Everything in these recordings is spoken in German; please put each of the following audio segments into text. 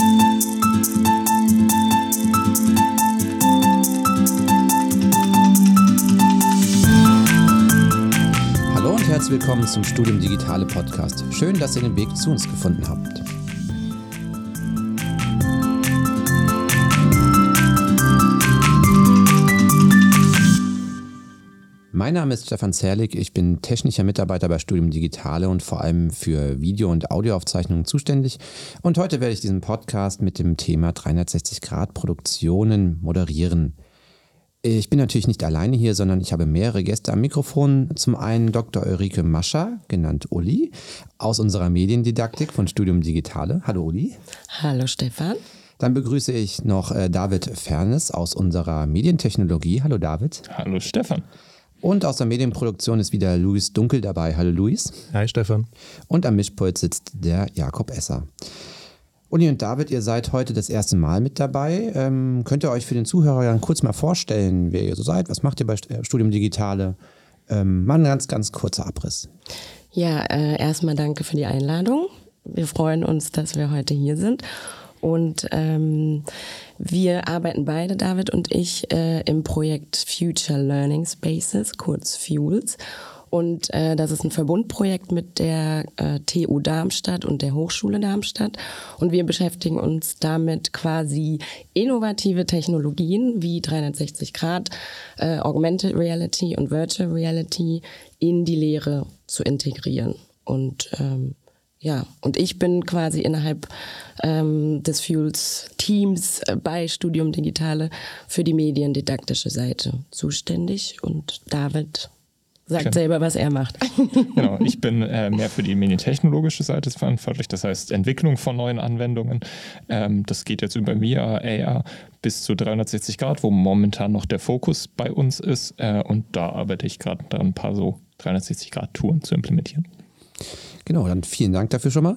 Hallo und herzlich willkommen zum Studium Digitale Podcast. Schön, dass ihr den Weg zu uns gefunden habt. Mein Name ist Stefan Zerlik, ich bin technischer Mitarbeiter bei Studium Digitale und vor allem für Video- und Audioaufzeichnungen zuständig. Und heute werde ich diesen Podcast mit dem Thema 360-Grad-Produktionen moderieren. Ich bin natürlich nicht alleine hier, sondern ich habe mehrere Gäste am Mikrofon. Zum einen Dr. Ulrike Mascher, genannt Uli, aus unserer Mediendidaktik von Studium Digitale. Hallo Uli. Hallo Stefan. Dann begrüße ich noch äh, David Fernes aus unserer Medientechnologie. Hallo David. Hallo Stefan. Und aus der Medienproduktion ist wieder Luis Dunkel dabei. Hallo Luis. Hi Stefan. Und am Mischpult sitzt der Jakob Esser. Uli und David, ihr seid heute das erste Mal mit dabei. Ähm, könnt ihr euch für den Zuhörer dann kurz mal vorstellen, wer ihr so seid? Was macht ihr bei äh, Studium Digitale? Ähm, mal ein ganz, ganz kurzer Abriss. Ja, äh, erstmal danke für die Einladung. Wir freuen uns, dass wir heute hier sind. Und ähm, wir arbeiten beide, David und ich, äh, im Projekt Future Learning Spaces, kurz FUELS. Und äh, das ist ein Verbundprojekt mit der äh, TU Darmstadt und der Hochschule Darmstadt. Und wir beschäftigen uns damit quasi innovative Technologien wie 360 Grad, äh, Augmented Reality und Virtual Reality in die Lehre zu integrieren. Und ähm, ja, und ich bin quasi innerhalb ähm, des Fuels-Teams äh, bei Studium Digitale für die mediendidaktische Seite zuständig und David sagt okay. selber, was er macht. Genau, ich bin äh, mehr für die medientechnologische Seite verantwortlich, das heißt Entwicklung von neuen Anwendungen. Ähm, das geht jetzt über VR, AR bis zu 360 Grad, wo momentan noch der Fokus bei uns ist. Äh, und da arbeite ich gerade daran, ein paar so 360 Grad Touren zu implementieren. Genau, dann vielen Dank dafür schon mal.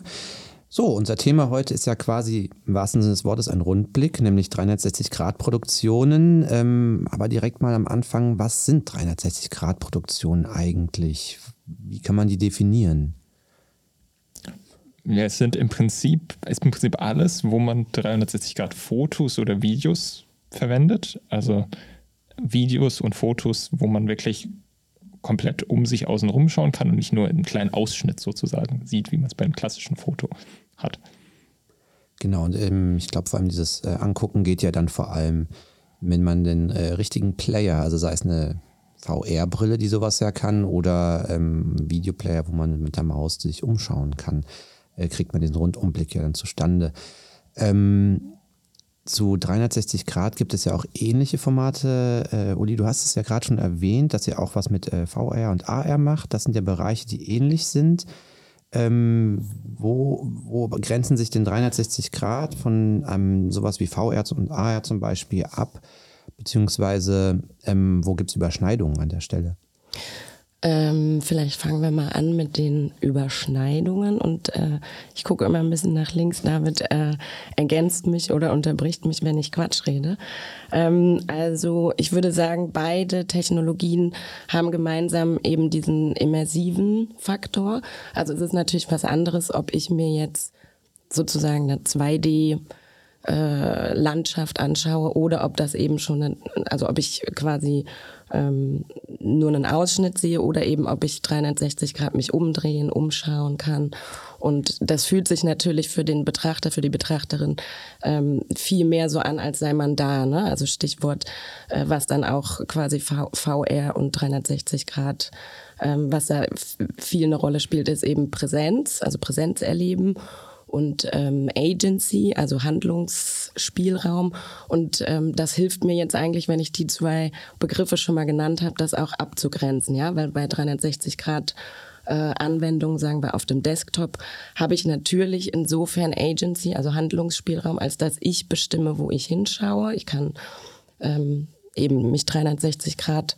So, unser Thema heute ist ja quasi im wahrsten Sinne des Wortes ein Rundblick, nämlich 360-Grad-Produktionen. Ähm, aber direkt mal am Anfang, was sind 360-Grad-Produktionen eigentlich? Wie kann man die definieren? Ja, es sind im Prinzip, ist im Prinzip alles, wo man 360-Grad-Fotos oder Videos verwendet. Also Videos und Fotos, wo man wirklich komplett um sich außen rumschauen kann und nicht nur einen kleinen Ausschnitt sozusagen sieht, wie man es beim klassischen Foto hat. Genau, und ähm, ich glaube vor allem dieses äh, Angucken geht ja dann vor allem, wenn man den äh, richtigen Player, also sei es eine VR-Brille, die sowas ja kann, oder ähm, Videoplayer, wo man mit der Maus sich umschauen kann, äh, kriegt man diesen Rundumblick ja dann zustande. Ähm, zu 360 Grad gibt es ja auch ähnliche Formate. Äh, Uli, du hast es ja gerade schon erwähnt, dass ihr auch was mit äh, VR und AR macht. Das sind ja Bereiche, die ähnlich sind. Ähm, wo, wo grenzen sich denn 360 Grad von ähm, sowas wie VR und AR zum Beispiel ab? Beziehungsweise ähm, wo gibt es Überschneidungen an der Stelle? Ähm, vielleicht fangen wir mal an mit den Überschneidungen und äh, ich gucke immer ein bisschen nach links. David äh, ergänzt mich oder unterbricht mich, wenn ich Quatsch rede. Ähm, also ich würde sagen, beide Technologien haben gemeinsam eben diesen immersiven Faktor. Also es ist natürlich was anderes, ob ich mir jetzt sozusagen eine 2D äh, Landschaft anschaue oder ob das eben schon, eine, also ob ich quasi ähm, nur einen Ausschnitt sehe oder eben ob ich 360 Grad mich umdrehen, umschauen kann. Und das fühlt sich natürlich für den Betrachter, für die Betrachterin ähm, viel mehr so an, als sei man da. Ne? Also Stichwort, äh, was dann auch quasi v VR und 360 Grad, ähm, was da viel eine Rolle spielt, ist eben Präsenz, also Präsenz erleben und ähm, Agency, also Handlungsspielraum. Und ähm, das hilft mir jetzt eigentlich, wenn ich die zwei Begriffe schon mal genannt habe, das auch abzugrenzen, ja, weil bei 360 Grad äh, Anwendungen, sagen wir auf dem Desktop, habe ich natürlich insofern Agency, also Handlungsspielraum, als dass ich bestimme, wo ich hinschaue. Ich kann ähm, eben mich 360 Grad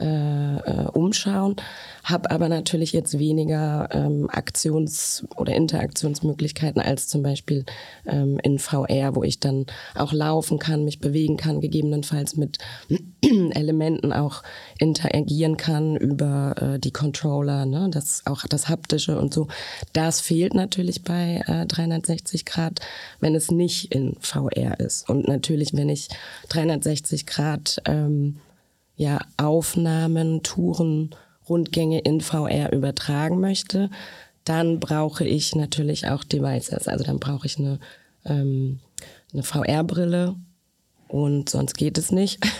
äh, äh, umschauen, habe aber natürlich jetzt weniger ähm, Aktions- oder Interaktionsmöglichkeiten als zum Beispiel ähm, in VR, wo ich dann auch laufen kann, mich bewegen kann, gegebenenfalls mit Elementen auch interagieren kann über äh, die Controller, ne? das auch das haptische und so. Das fehlt natürlich bei äh, 360 Grad, wenn es nicht in VR ist. Und natürlich, wenn ich 360 Grad ähm, ja, Aufnahmen, Touren, Rundgänge in VR übertragen möchte, dann brauche ich natürlich auch Devices. Also dann brauche ich eine, ähm, eine VR-Brille und sonst geht es nicht.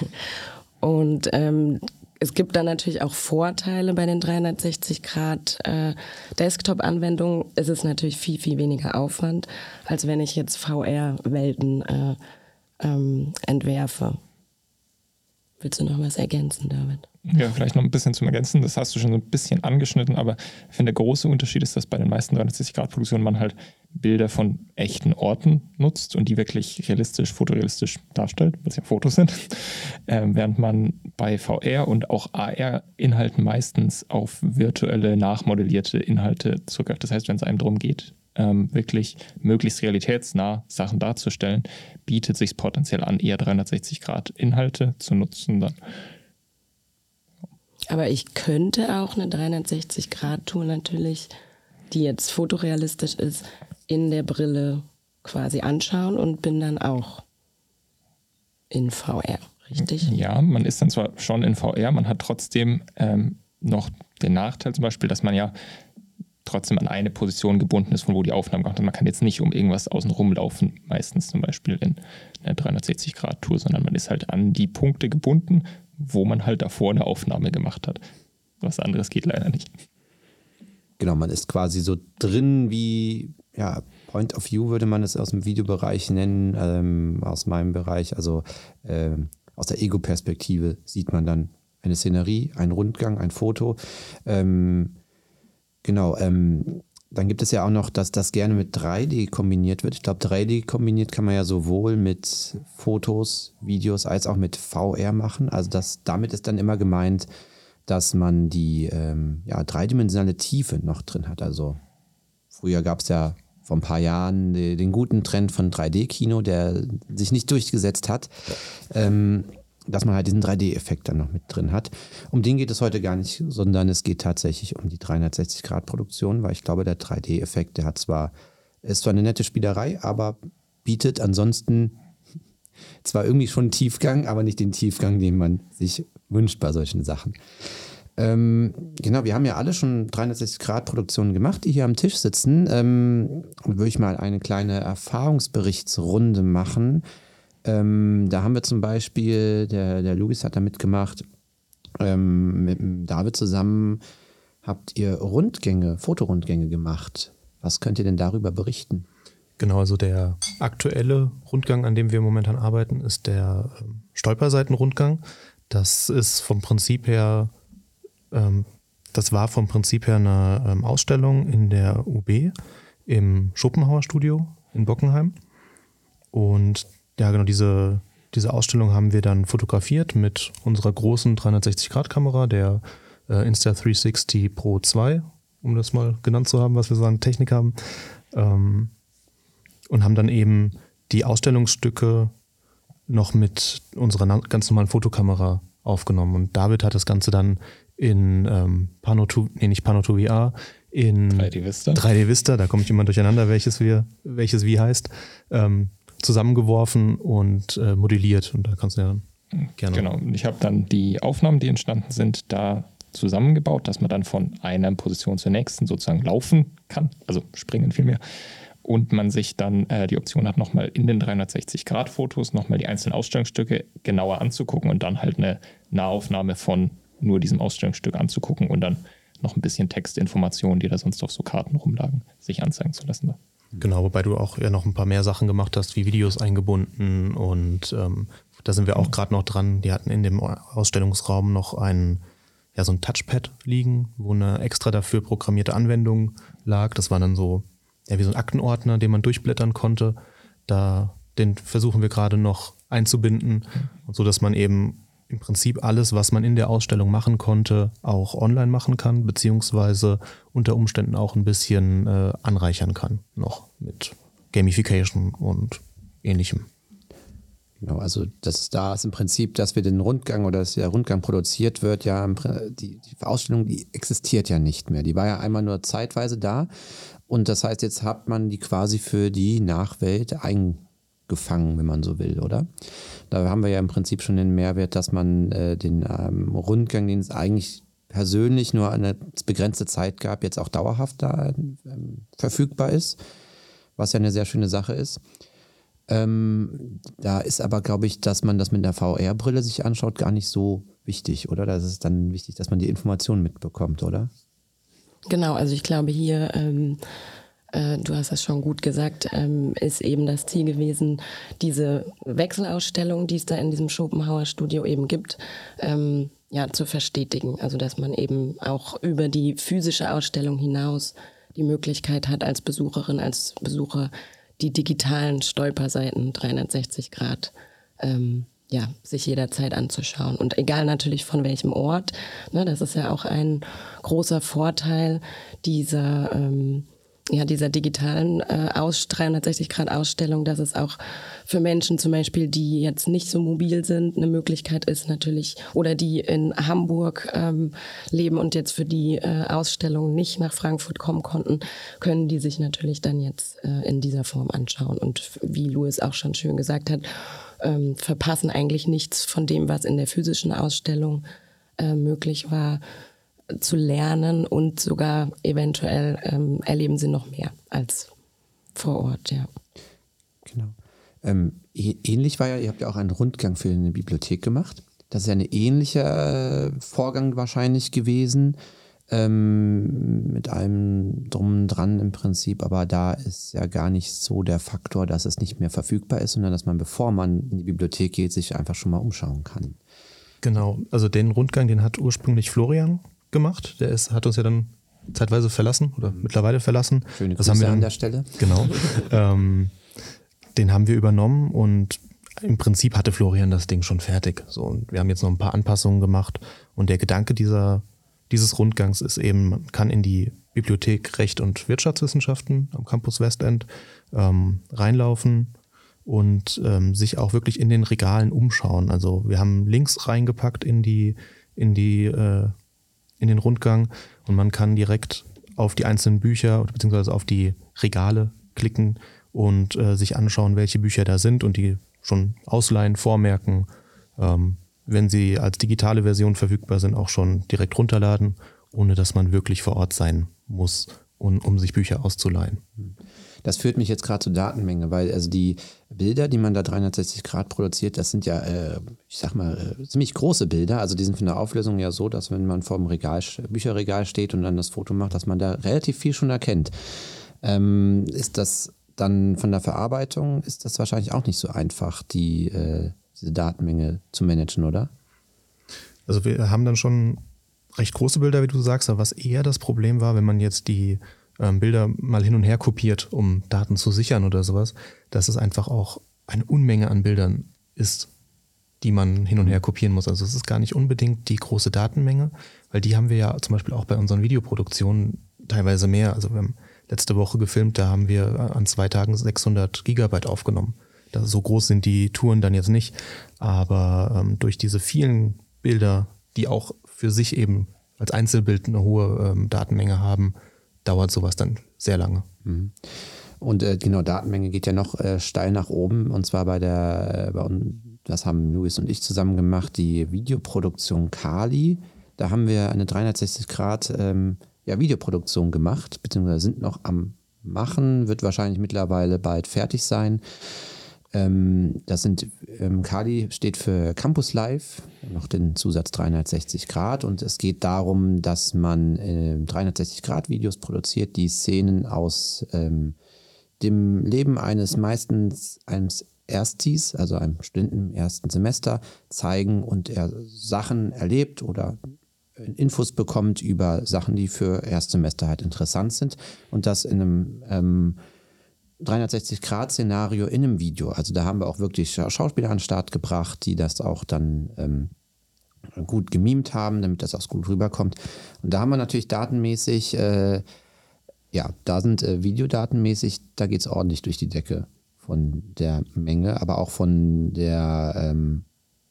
Und ähm, es gibt dann natürlich auch Vorteile bei den 360 Grad äh, Desktop-Anwendungen. Es ist natürlich viel, viel weniger Aufwand, als wenn ich jetzt VR-Welten äh, ähm, entwerfe. Willst du noch was ergänzen, David? Ja, vielleicht noch ein bisschen zum Ergänzen. Das hast du schon so ein bisschen angeschnitten, aber ich finde, der große Unterschied ist, dass bei den meisten 360-Grad-Produktionen man halt Bilder von echten Orten nutzt und die wirklich realistisch, fotorealistisch darstellt, was ja Fotos sind. Ähm, während man bei VR und auch AR-Inhalten meistens auf virtuelle, nachmodellierte Inhalte zurückgreift. Das heißt, wenn es einem darum geht, ähm, wirklich möglichst realitätsnah Sachen darzustellen, bietet sich potenziell an, eher 360 Grad Inhalte zu nutzen dann. Aber ich könnte auch eine 360 Grad Tour natürlich, die jetzt fotorealistisch ist, in der Brille quasi anschauen und bin dann auch in VR, richtig? Ja, man ist dann zwar schon in VR, man hat trotzdem ähm, noch den Nachteil zum Beispiel, dass man ja trotzdem an eine Position gebunden ist, von wo die Aufnahme gemacht wird. Man kann jetzt nicht um irgendwas außen rumlaufen, meistens zum Beispiel in einer 360-Grad-Tour, sondern man ist halt an die Punkte gebunden, wo man halt davor eine Aufnahme gemacht hat. Was anderes geht leider nicht. Genau, man ist quasi so drin wie, ja, Point of View würde man es aus dem Videobereich nennen, ähm, aus meinem Bereich. Also ähm, aus der Ego-Perspektive sieht man dann eine Szenerie, einen Rundgang, ein Foto. Ähm, Genau, ähm, dann gibt es ja auch noch, dass das gerne mit 3D kombiniert wird. Ich glaube, 3D kombiniert kann man ja sowohl mit Fotos, Videos als auch mit VR machen. Also das, damit ist dann immer gemeint, dass man die ähm, ja, dreidimensionale Tiefe noch drin hat. Also früher gab es ja vor ein paar Jahren den, guten Trend von 3D-Kino, der sich nicht durchgesetzt hat. Ähm, dass man halt diesen 3D-Effekt dann noch mit drin hat. Um den geht es heute gar nicht, sondern es geht tatsächlich um die 360-Grad-Produktion, weil ich glaube, der 3D-Effekt, der hat zwar, ist zwar eine nette Spielerei, aber bietet ansonsten zwar irgendwie schon Tiefgang, aber nicht den Tiefgang, den man sich wünscht bei solchen Sachen. Ähm, genau, wir haben ja alle schon 360-Grad-Produktionen gemacht, die hier am Tisch sitzen. Ähm, würde ich mal eine kleine Erfahrungsberichtsrunde machen. Ähm, da haben wir zum Beispiel, der, der Luis hat da mitgemacht, ähm, mit David zusammen habt ihr Rundgänge, Fotorundgänge gemacht. Was könnt ihr denn darüber berichten? Genau, also der aktuelle Rundgang, an dem wir momentan arbeiten, ist der ähm, Stolperseitenrundgang. Das ist vom Prinzip her, ähm, das war vom Prinzip her eine ähm, Ausstellung in der UB im Schopenhauer Studio in Bockenheim. Und ja, genau, diese, diese Ausstellung haben wir dann fotografiert mit unserer großen 360-Grad-Kamera, der äh, Insta360 Pro 2, um das mal genannt zu haben, was wir so an Technik haben. Ähm, und haben dann eben die Ausstellungsstücke noch mit unserer ganz normalen Fotokamera aufgenommen. Und David hat das Ganze dann in ähm, Pano2, nee, nicht Pano2 VR, in 3D Vista. 3D Vista, da komme ich immer durcheinander, welches, wir, welches wie heißt, ähm, zusammengeworfen und äh, modelliert. Und da kannst du ja gerne. Genau. Ich habe dann die Aufnahmen, die entstanden sind, da zusammengebaut, dass man dann von einer Position zur nächsten sozusagen laufen kann, also springen vielmehr. Und man sich dann äh, die Option hat, nochmal in den 360-Grad-Fotos nochmal die einzelnen Ausstellungsstücke genauer anzugucken und dann halt eine Nahaufnahme von nur diesem Ausstellungsstück anzugucken und dann noch ein bisschen Textinformationen, die da sonst auf so Karten rumlagen, sich anzeigen zu lassen. Genau, wobei du auch ja noch ein paar mehr Sachen gemacht hast, wie Videos eingebunden und ähm, da sind wir auch gerade noch dran. Die hatten in dem Ausstellungsraum noch ein, ja, so ein Touchpad liegen, wo eine extra dafür programmierte Anwendung lag. Das war dann so, ja, wie so ein Aktenordner, den man durchblättern konnte. Da, den versuchen wir gerade noch einzubinden so, dass man eben im Prinzip alles, was man in der Ausstellung machen konnte, auch online machen kann, beziehungsweise unter Umständen auch ein bisschen äh, anreichern kann, noch mit Gamification und ähnlichem. Genau, also das da ist im Prinzip, dass wir den Rundgang oder dass der Rundgang produziert wird, ja, die, die Ausstellung, die existiert ja nicht mehr. Die war ja einmal nur zeitweise da und das heißt, jetzt hat man die quasi für die Nachwelt eingefangen, wenn man so will, oder? Da haben wir ja im Prinzip schon den Mehrwert, dass man äh, den ähm, Rundgang, den es eigentlich persönlich nur eine begrenzte Zeit gab, jetzt auch dauerhaft da ähm, verfügbar ist, was ja eine sehr schöne Sache ist. Ähm, da ist aber, glaube ich, dass man das mit einer VR-Brille sich anschaut, gar nicht so wichtig, oder? Da ist dann wichtig, dass man die Informationen mitbekommt, oder? Genau, also ich glaube hier, ähm, äh, du hast das schon gut gesagt, ähm, ist eben das Ziel gewesen, diese Wechselausstellung, die es da in diesem Schopenhauer Studio eben gibt, ähm, ja, zu verstetigen. Also dass man eben auch über die physische Ausstellung hinaus die Möglichkeit hat, als Besucherin, als Besucher die digitalen Stolperseiten 360 Grad ähm, ja, sich jederzeit anzuschauen. Und egal natürlich von welchem Ort, ne, das ist ja auch ein großer Vorteil dieser ähm, ja, dieser digitalen äh, Aus 360-Grad-Ausstellung, dass es auch für Menschen zum Beispiel, die jetzt nicht so mobil sind, eine Möglichkeit ist natürlich, oder die in Hamburg ähm, leben und jetzt für die äh, Ausstellung nicht nach Frankfurt kommen konnten, können die sich natürlich dann jetzt äh, in dieser Form anschauen. Und wie Louis auch schon schön gesagt hat, ähm, verpassen eigentlich nichts von dem, was in der physischen Ausstellung äh, möglich war zu lernen und sogar eventuell ähm, erleben sie noch mehr als vor Ort, ja. Genau. Ähm, ähnlich war ja, ihr habt ja auch einen Rundgang für eine Bibliothek gemacht. Das ist ja ein ähnlicher äh, Vorgang wahrscheinlich gewesen. Ähm, mit allem drum dran im Prinzip, aber da ist ja gar nicht so der Faktor, dass es nicht mehr verfügbar ist, sondern dass man, bevor man in die Bibliothek geht, sich einfach schon mal umschauen kann. Genau, also den Rundgang, den hat ursprünglich Florian gemacht. Der ist, hat uns ja dann zeitweise verlassen oder mittlerweile verlassen. Schöne Grüße das haben wir an der Stelle. Genau. ähm, den haben wir übernommen und im Prinzip hatte Florian das Ding schon fertig. So, und wir haben jetzt noch ein paar Anpassungen gemacht. Und der Gedanke dieser, dieses Rundgangs ist eben, man kann in die Bibliothek Recht und Wirtschaftswissenschaften am Campus Westend ähm, reinlaufen und ähm, sich auch wirklich in den Regalen umschauen. Also wir haben Links reingepackt in die, in die äh, in den Rundgang und man kann direkt auf die einzelnen Bücher bzw. auf die Regale klicken und äh, sich anschauen, welche Bücher da sind und die schon ausleihen, vormerken, ähm, wenn sie als digitale Version verfügbar sind, auch schon direkt runterladen, ohne dass man wirklich vor Ort sein muss, um, um sich Bücher auszuleihen. Mhm. Das führt mich jetzt gerade zur Datenmenge, weil also die Bilder, die man da 360 Grad produziert, das sind ja, äh, ich sag mal, äh, ziemlich große Bilder. Also die sind von der Auflösung ja so, dass wenn man vor dem Regal, Bücherregal steht und dann das Foto macht, dass man da relativ viel schon erkennt. Ähm, ist das dann von der Verarbeitung, ist das wahrscheinlich auch nicht so einfach, die, äh, diese Datenmenge zu managen, oder? Also wir haben dann schon recht große Bilder, wie du sagst, aber was eher das Problem war, wenn man jetzt die ähm, Bilder mal hin und her kopiert, um Daten zu sichern oder sowas, dass es einfach auch eine Unmenge an Bildern ist, die man hin und her kopieren muss. Also es ist gar nicht unbedingt die große Datenmenge, weil die haben wir ja zum Beispiel auch bei unseren Videoproduktionen teilweise mehr. Also wir haben letzte Woche gefilmt, da haben wir an zwei Tagen 600 Gigabyte aufgenommen. Das, so groß sind die Touren dann jetzt nicht, aber ähm, durch diese vielen Bilder, die auch für sich eben als Einzelbild eine hohe ähm, Datenmenge haben, dauert sowas dann sehr lange. Mhm. Und äh, genau, Datenmenge geht ja noch äh, steil nach oben. Und zwar bei der, äh, bei, das haben Luis und ich zusammen gemacht, die Videoproduktion Kali. Da haben wir eine 360 Grad ähm, ja, Videoproduktion gemacht, beziehungsweise sind noch am Machen, wird wahrscheinlich mittlerweile bald fertig sein. Ähm, das sind, ähm, Kali steht für Campus Live, noch den Zusatz 360 Grad und es geht darum, dass man äh, 360 Grad Videos produziert, die Szenen aus ähm, dem Leben eines meistens eines Erstis, also einem Studenten im ersten Semester, zeigen und er Sachen erlebt oder Infos bekommt über Sachen, die für Erstsemester halt interessant sind. Und das in einem ähm, 360-Grad-Szenario in einem Video. Also da haben wir auch wirklich Schauspieler an den Start gebracht, die das auch dann ähm, gut gemimt haben, damit das auch gut rüberkommt. Und da haben wir natürlich datenmäßig, äh, ja, da sind äh, videodatenmäßig, da geht es ordentlich durch die Decke von der Menge, aber auch von der ähm,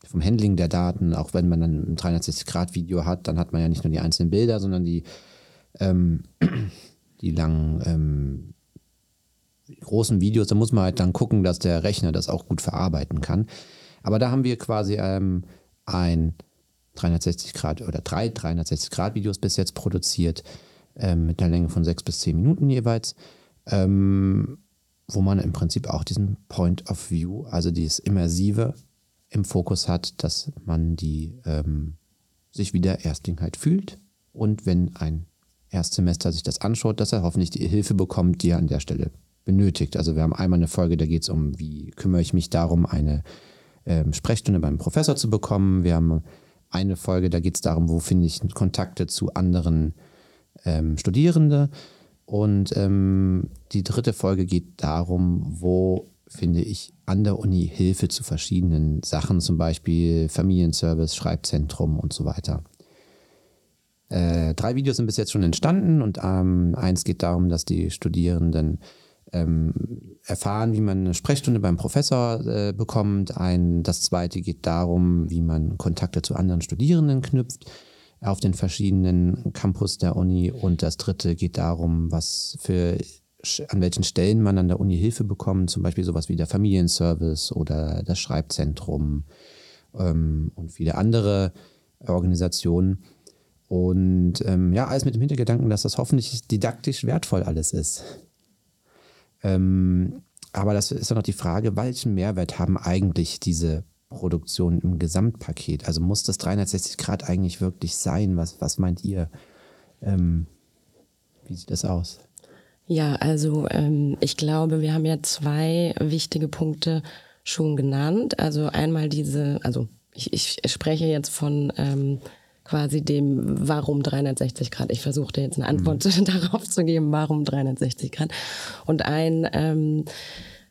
vom Handling der Daten, auch wenn man dann ein 360-Grad-Video hat, dann hat man ja nicht nur die einzelnen Bilder, sondern die, ähm, die langen ähm, großen Videos, da muss man halt dann gucken, dass der Rechner das auch gut verarbeiten kann. Aber da haben wir quasi ähm, ein 360 Grad oder drei 360 Grad Videos bis jetzt produziert, ähm, mit einer Länge von sechs bis zehn Minuten jeweils, ähm, wo man im Prinzip auch diesen Point of View, also dieses Immersive im Fokus hat, dass man die ähm, sich wieder Erstlingheit fühlt und wenn ein Erstsemester sich das anschaut, dass er hoffentlich die Hilfe bekommt, die er an der Stelle benötigt. Also wir haben einmal eine Folge, da geht es um, wie kümmere ich mich darum, eine ähm, Sprechstunde beim Professor zu bekommen. Wir haben eine Folge, da geht es darum, wo finde ich Kontakte zu anderen ähm, Studierende. Und ähm, die dritte Folge geht darum, wo finde ich an der Uni Hilfe zu verschiedenen Sachen, zum Beispiel Familienservice, Schreibzentrum und so weiter. Äh, drei Videos sind bis jetzt schon entstanden und ähm, eins geht darum, dass die Studierenden ähm, erfahren, wie man eine Sprechstunde beim Professor äh, bekommt. Ein, das zweite geht darum, wie man Kontakte zu anderen Studierenden knüpft auf den verschiedenen Campus der Uni. Und das dritte geht darum, was für an welchen Stellen man an der Uni Hilfe bekommt, zum Beispiel sowas wie der Familienservice oder das Schreibzentrum ähm, und viele andere Organisationen. Und ähm, ja, alles mit dem Hintergedanken, dass das hoffentlich didaktisch wertvoll alles ist. Ähm, aber das ist dann noch die Frage, welchen Mehrwert haben eigentlich diese Produktionen im Gesamtpaket? Also muss das 360 Grad eigentlich wirklich sein? Was, was meint ihr? Ähm, wie sieht das aus? Ja, also ähm, ich glaube, wir haben ja zwei wichtige Punkte schon genannt. Also einmal diese, also ich, ich spreche jetzt von ähm, quasi dem, warum 360 Grad. Ich versuchte jetzt eine Antwort mhm. darauf zu geben, warum 360 Grad. Und ein ähm,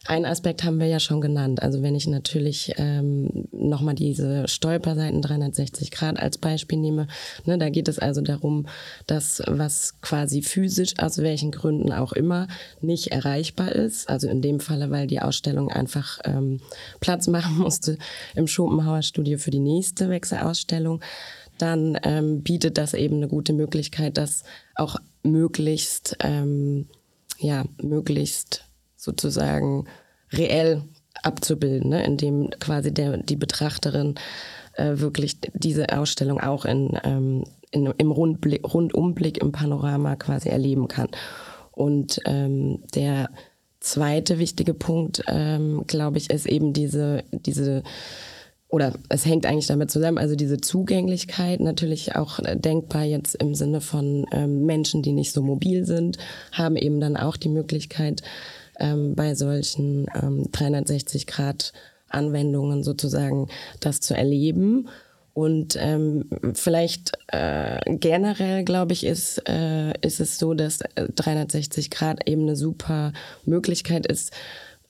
ein Aspekt haben wir ja schon genannt. Also wenn ich natürlich ähm, nochmal diese Stolperseiten 360 Grad als Beispiel nehme, ne, da geht es also darum, dass was quasi physisch aus welchen Gründen auch immer nicht erreichbar ist. Also in dem Falle, weil die Ausstellung einfach ähm, Platz machen musste im Schopenhauer Studio für die nächste Wechselausstellung, dann ähm, bietet das eben eine gute Möglichkeit, das auch möglichst, ähm, ja, möglichst sozusagen reell abzubilden, ne? indem quasi der, die Betrachterin äh, wirklich diese Ausstellung auch in, ähm, in, im Rundblick, Rundumblick im Panorama quasi erleben kann. Und ähm, der zweite wichtige Punkt, ähm, glaube ich, ist eben diese, diese oder es hängt eigentlich damit zusammen, also diese Zugänglichkeit natürlich auch äh, denkbar jetzt im Sinne von ähm, Menschen, die nicht so mobil sind, haben eben dann auch die Möglichkeit, ähm, bei solchen ähm, 360-Grad-Anwendungen sozusagen das zu erleben. Und ähm, vielleicht äh, generell, glaube ich, ist, äh, ist es so, dass 360 äh, Grad eben eine super Möglichkeit ist,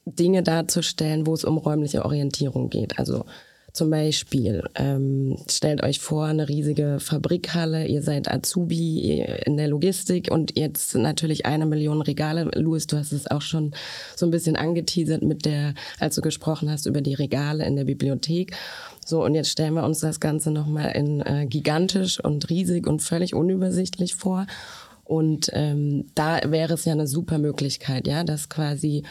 Dinge darzustellen, wo es um räumliche Orientierung geht. Also zum Beispiel, ähm, stellt euch vor, eine riesige Fabrikhalle, ihr seid Azubi in der Logistik und jetzt natürlich eine Million Regale. Louis, du hast es auch schon so ein bisschen angeteasert mit der, als du gesprochen hast über die Regale in der Bibliothek. So, und jetzt stellen wir uns das Ganze nochmal in äh, gigantisch und riesig und völlig unübersichtlich vor. Und ähm, da wäre es ja eine super Möglichkeit, ja, dass quasi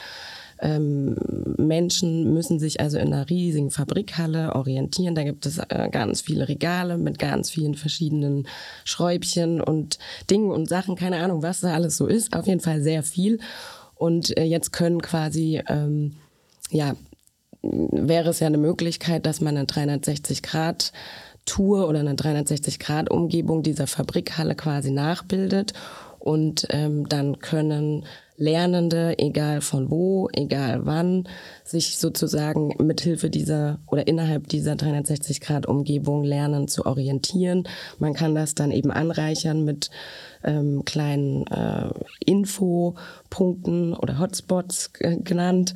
ähm, Menschen müssen sich also in einer riesigen Fabrikhalle orientieren. Da gibt es äh, ganz viele Regale mit ganz vielen verschiedenen Schräubchen und Dingen und Sachen. Keine Ahnung, was da alles so ist. Auf jeden Fall sehr viel. Und äh, jetzt können quasi, ähm, ja, wäre es ja eine Möglichkeit, dass man eine 360 Grad Tour oder eine 360 Grad Umgebung dieser Fabrikhalle quasi nachbildet und ähm, dann können Lernende, egal von wo, egal wann, sich sozusagen mithilfe dieser oder innerhalb dieser 360-Grad-Umgebung lernen zu orientieren. Man kann das dann eben anreichern mit ähm, kleinen äh, Infopunkten oder Hotspots genannt,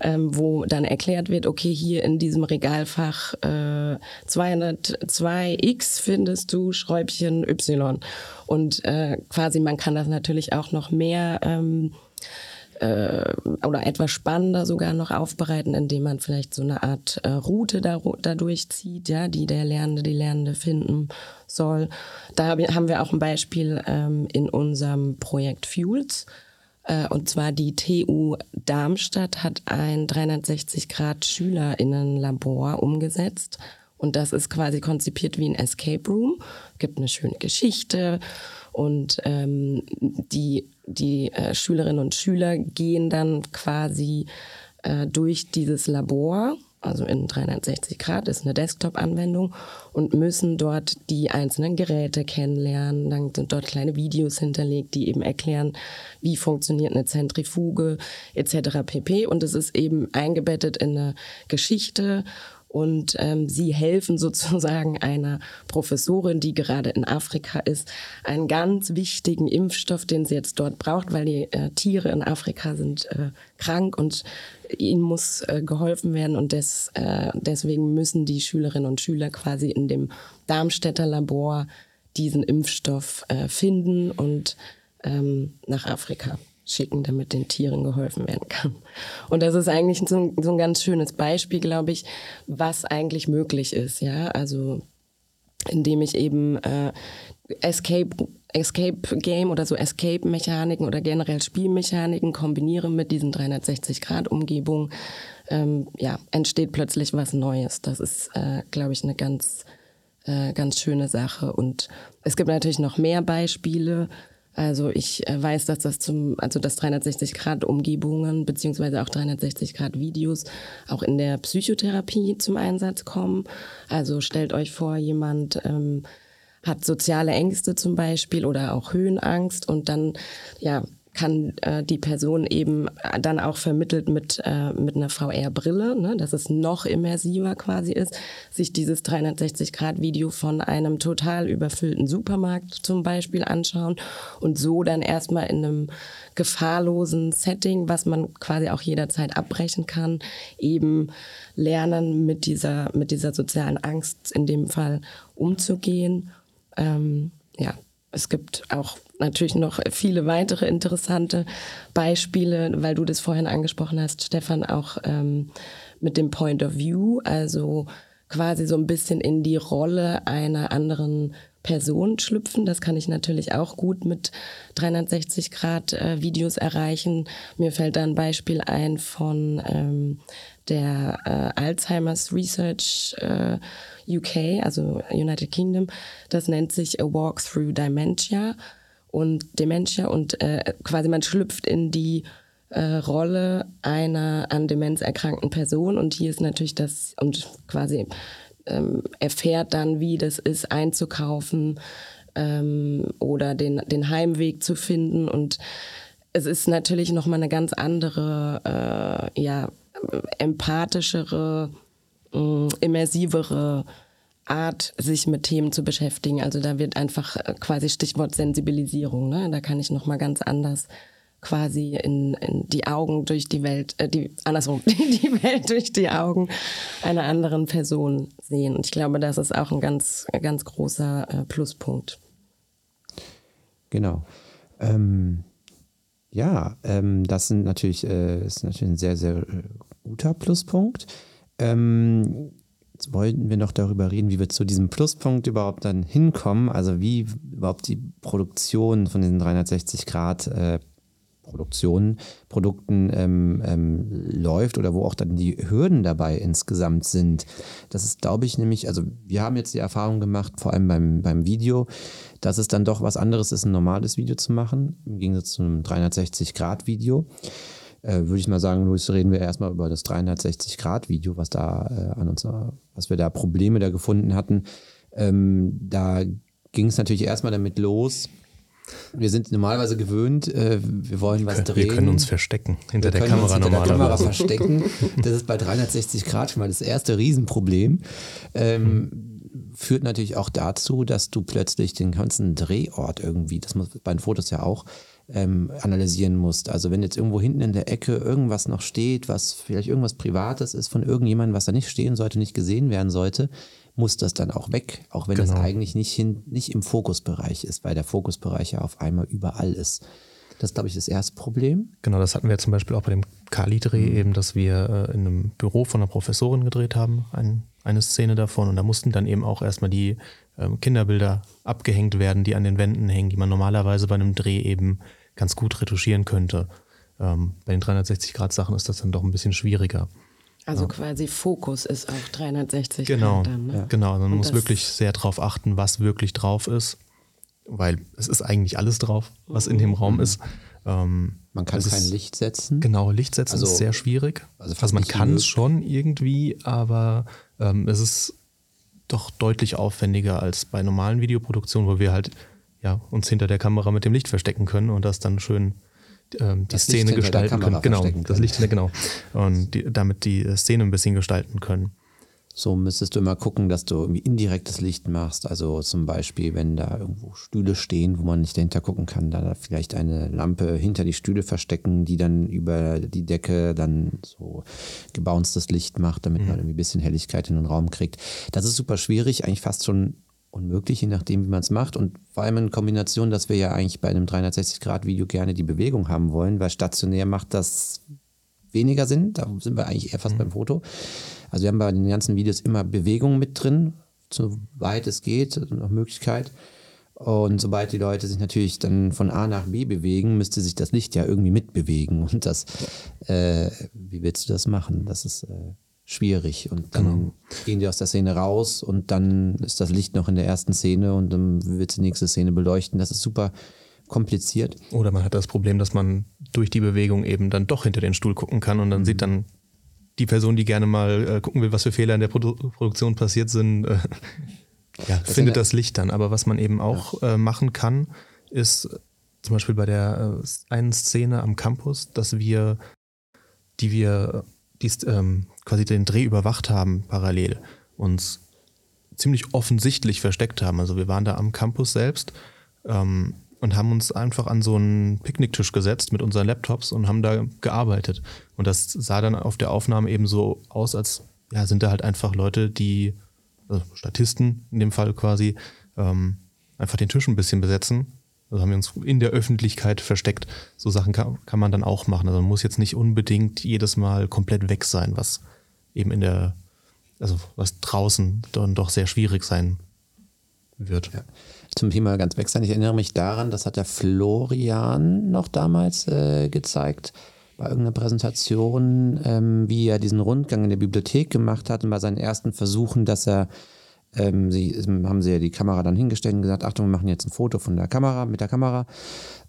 ähm, wo dann erklärt wird, okay, hier in diesem Regalfach äh, 202x findest du Schräubchen Y. Und äh, quasi man kann das natürlich auch noch mehr ähm, äh, oder etwas spannender sogar noch aufbereiten, indem man vielleicht so eine Art äh, Route da, dadurch zieht, ja, die der Lernende, die Lernende finden soll. Da haben wir auch ein Beispiel ähm, in unserem Projekt Fuels. Äh, und zwar die TU Darmstadt hat ein 360-Grad-SchülerInnen-Labor umgesetzt. Und das ist quasi konzipiert wie ein Escape Room. Gibt eine schöne Geschichte und ähm, die, die äh, Schülerinnen und Schüler gehen dann quasi äh, durch dieses Labor, also in 360 Grad ist eine Desktop-Anwendung und müssen dort die einzelnen Geräte kennenlernen. Dann sind dort kleine Videos hinterlegt, die eben erklären, wie funktioniert eine Zentrifuge etc. pp. Und es ist eben eingebettet in eine Geschichte und ähm, sie helfen sozusagen einer Professorin, die gerade in Afrika ist, einen ganz wichtigen Impfstoff, den sie jetzt dort braucht, weil die äh, Tiere in Afrika sind äh, krank und ihnen muss äh, geholfen werden. Und des, äh, deswegen müssen die Schülerinnen und Schüler quasi in dem Darmstädter Labor diesen Impfstoff äh, finden und ähm, nach Afrika schicken, damit den Tieren geholfen werden kann. Und das ist eigentlich so ein, so ein ganz schönes Beispiel, glaube ich, was eigentlich möglich ist. Ja, also indem ich eben äh, Escape Escape Game oder so Escape Mechaniken oder generell Spielmechaniken kombiniere mit diesen 360 Grad Umgebungen, ähm, ja, entsteht plötzlich was Neues. Das ist, äh, glaube ich, eine ganz, äh, ganz schöne Sache. Und es gibt natürlich noch mehr Beispiele. Also ich äh, weiß, dass das zum, also das 360 Grad Umgebungen beziehungsweise auch 360 Grad Videos auch in der Psychotherapie zum Einsatz kommen. Also stellt euch vor, jemand ähm, hat soziale Ängste zum Beispiel oder auch Höhenangst und dann ja kann äh, die Person eben dann auch vermittelt mit, äh, mit einer VR-Brille, ne, dass es noch immersiver quasi ist, sich dieses 360-Grad-Video von einem total überfüllten Supermarkt zum Beispiel anschauen und so dann erstmal in einem gefahrlosen Setting, was man quasi auch jederzeit abbrechen kann, eben lernen, mit dieser, mit dieser sozialen Angst in dem Fall umzugehen. Ähm, ja, es gibt auch natürlich noch viele weitere interessante Beispiele, weil du das vorhin angesprochen hast, Stefan, auch ähm, mit dem Point of View, also quasi so ein bisschen in die Rolle einer anderen Person schlüpfen. Das kann ich natürlich auch gut mit 360 Grad äh, Videos erreichen. Mir fällt da ein Beispiel ein von ähm, der äh, Alzheimer's Research äh, UK, also United Kingdom. Das nennt sich A Walk Through Dementia und Dementia und äh, quasi man schlüpft in die äh, Rolle einer an Demenz erkrankten Person. Und hier ist natürlich das und quasi ähm, erfährt dann, wie das ist, einzukaufen ähm, oder den, den Heimweg zu finden. Und es ist natürlich nochmal eine ganz andere, äh, ja, empathischere, äh, immersivere Art, sich mit Themen zu beschäftigen. Also da wird einfach äh, quasi Stichwort Sensibilisierung. Ne? Da kann ich noch mal ganz anders quasi in, in die Augen durch die Welt, äh, die andersrum, die Welt durch die Augen einer anderen Person sehen. Und ich glaube, das ist auch ein ganz, ganz großer äh, Pluspunkt. Genau. Ähm, ja, ähm, das sind natürlich, äh, ist natürlich ein sehr, sehr äh, guter Pluspunkt. Ähm, Jetzt wollten wir noch darüber reden, wie wir zu diesem Pluspunkt überhaupt dann hinkommen, also wie überhaupt die Produktion von diesen 360 Grad äh, Produktionen, Produkten ähm, ähm, läuft oder wo auch dann die Hürden dabei insgesamt sind. Das ist, glaube ich, nämlich, also wir haben jetzt die Erfahrung gemacht, vor allem beim, beim Video, dass es dann doch was anderes ist, ein normales Video zu machen, im Gegensatz zu einem 360-Grad-Video äh, würde ich mal sagen, Luis, reden wir erstmal über das 360-Grad-Video, was da äh, an uns, was wir da Probleme da gefunden hatten. Ähm, da ging es natürlich erstmal damit los, Wir sind normalerweise gewöhnt, äh, wir wollen was Wir drehen. können uns verstecken hinter Wir der können uns Kamera hinter der Kamera verstecken. Das ist bei 360 Grad schon mal das erste Riesenproblem. Ähm, Führt natürlich auch dazu, dass du plötzlich den ganzen Drehort irgendwie, das muss bei den Fotos ja auch, ähm, analysieren musst. Also wenn jetzt irgendwo hinten in der Ecke irgendwas noch steht, was vielleicht irgendwas Privates ist von irgendjemandem, was da nicht stehen sollte, nicht gesehen werden sollte, muss das dann auch weg, auch wenn es Genau. eigentlich nicht, hin, nicht im Fokusbereich ist, weil der Fokusbereich ja auf einmal überall ist. Das ist, glaube ich, das erste Problem. Genau, das hatten wir zum Beispiel auch bei dem Kali-Dreh Mhm. eben, dass wir äh, in einem Büro von einer Professorin gedreht haben, ein, eine Szene davon. Und da mussten dann eben auch erstmal die ähm, Kinderbilder abgehängt werden, die an den Wänden hängen, die man normalerweise bei einem Dreh eben ganz gut retuschieren könnte. Ähm, bei den 360-Grad-Sachen ist das dann doch ein bisschen schwieriger. Also quasi Fokus ist auch 360 Genau, Grad dann. Ne? genau. Also man Und muss wirklich sehr darauf achten, was wirklich drauf ist, weil es ist eigentlich alles drauf, was in dem Raum ist. Ähm, Man kann kein ist- Licht setzen. Genau, Licht setzen Also- ist sehr schwierig. also Also, man kann es schon irgendwie, aber ähm, es ist doch deutlich aufwendiger als bei normalen Videoproduktionen, wo wir halt ja, uns hinter der Kamera mit dem Licht verstecken können und das dann schön ähm, die Das Szene gestalten können. Genau, verstecken das können. Licht genau. Und die, damit die Szene ein bisschen gestalten können. So müsstest du immer gucken, dass du irgendwie indirektes Licht machst. Also zum Beispiel, wenn da irgendwo Stühle stehen, wo man nicht dahinter gucken kann, da vielleicht eine Lampe hinter die Stühle verstecken, die dann über die Decke dann so gebounced Licht macht, damit man irgendwie ein bisschen Helligkeit in den Raum kriegt. Das ist super schwierig, eigentlich fast schon unmöglich, je nachdem, wie man es macht. Und vor allem in Kombination, dass wir ja eigentlich bei einem 360-Grad-Video gerne die Bewegung haben wollen, weil stationär macht das weniger Sinn. Da sind wir eigentlich eher fast beim Foto. Also wir haben bei den ganzen Videos immer Bewegung mit drin, soweit es geht, nach Möglichkeit. Und sobald die Leute sich natürlich dann von A nach B bewegen, müsste sich das Licht ja irgendwie mitbewegen. Und das, äh, wie willst du das machen? Das ist äh, schwierig. Und dann gehen die aus der Szene raus und dann ist das Licht noch in der ersten Szene und dann du die nächste Szene beleuchten. Das ist super kompliziert. Oder man hat das Problem, dass man durch die Bewegung eben dann doch hinter den Stuhl gucken kann und dann sieht dann die Person, die gerne mal äh, gucken will, was für Fehler in der Produ Produktion passiert sind, äh, ja, findet eine- das Licht dann. Aber was man eben auch äh, machen kann, ist äh, zum Beispiel bei der äh, einen Szene am Campus, dass wir, die wir die, ist, ähm, quasi den Dreh überwacht haben parallel, uns ziemlich offensichtlich versteckt haben. Also wir waren da am Campus selbst ähm, und haben uns einfach an so einen Picknicktisch gesetzt mit unseren Laptops und haben da gearbeitet. Und das sah dann auf der Aufnahme eben so aus, als ja, sind da halt einfach Leute, die, also Statisten in dem Fall quasi, ähm, einfach den Tisch ein bisschen besetzen. Also haben wir uns in der Öffentlichkeit versteckt. So Sachen kann, kann man dann auch machen. Also man muss jetzt nicht unbedingt jedes Mal komplett weg sein, was eben in der, also was draußen dann doch sehr schwierig sein wird. Zum Thema ganz weg sein. Ich erinnere mich daran, das hat der Florian noch damals äh, gezeigt bei irgendeiner Präsentation, ähm, wie er diesen Rundgang in der Bibliothek gemacht hat und bei seinen ersten Versuchen, dass er ähm, sie haben sie ja die Kamera dann hingestellt und gesagt, Achtung, wir machen jetzt ein Foto von der Kamera, mit der Kamera.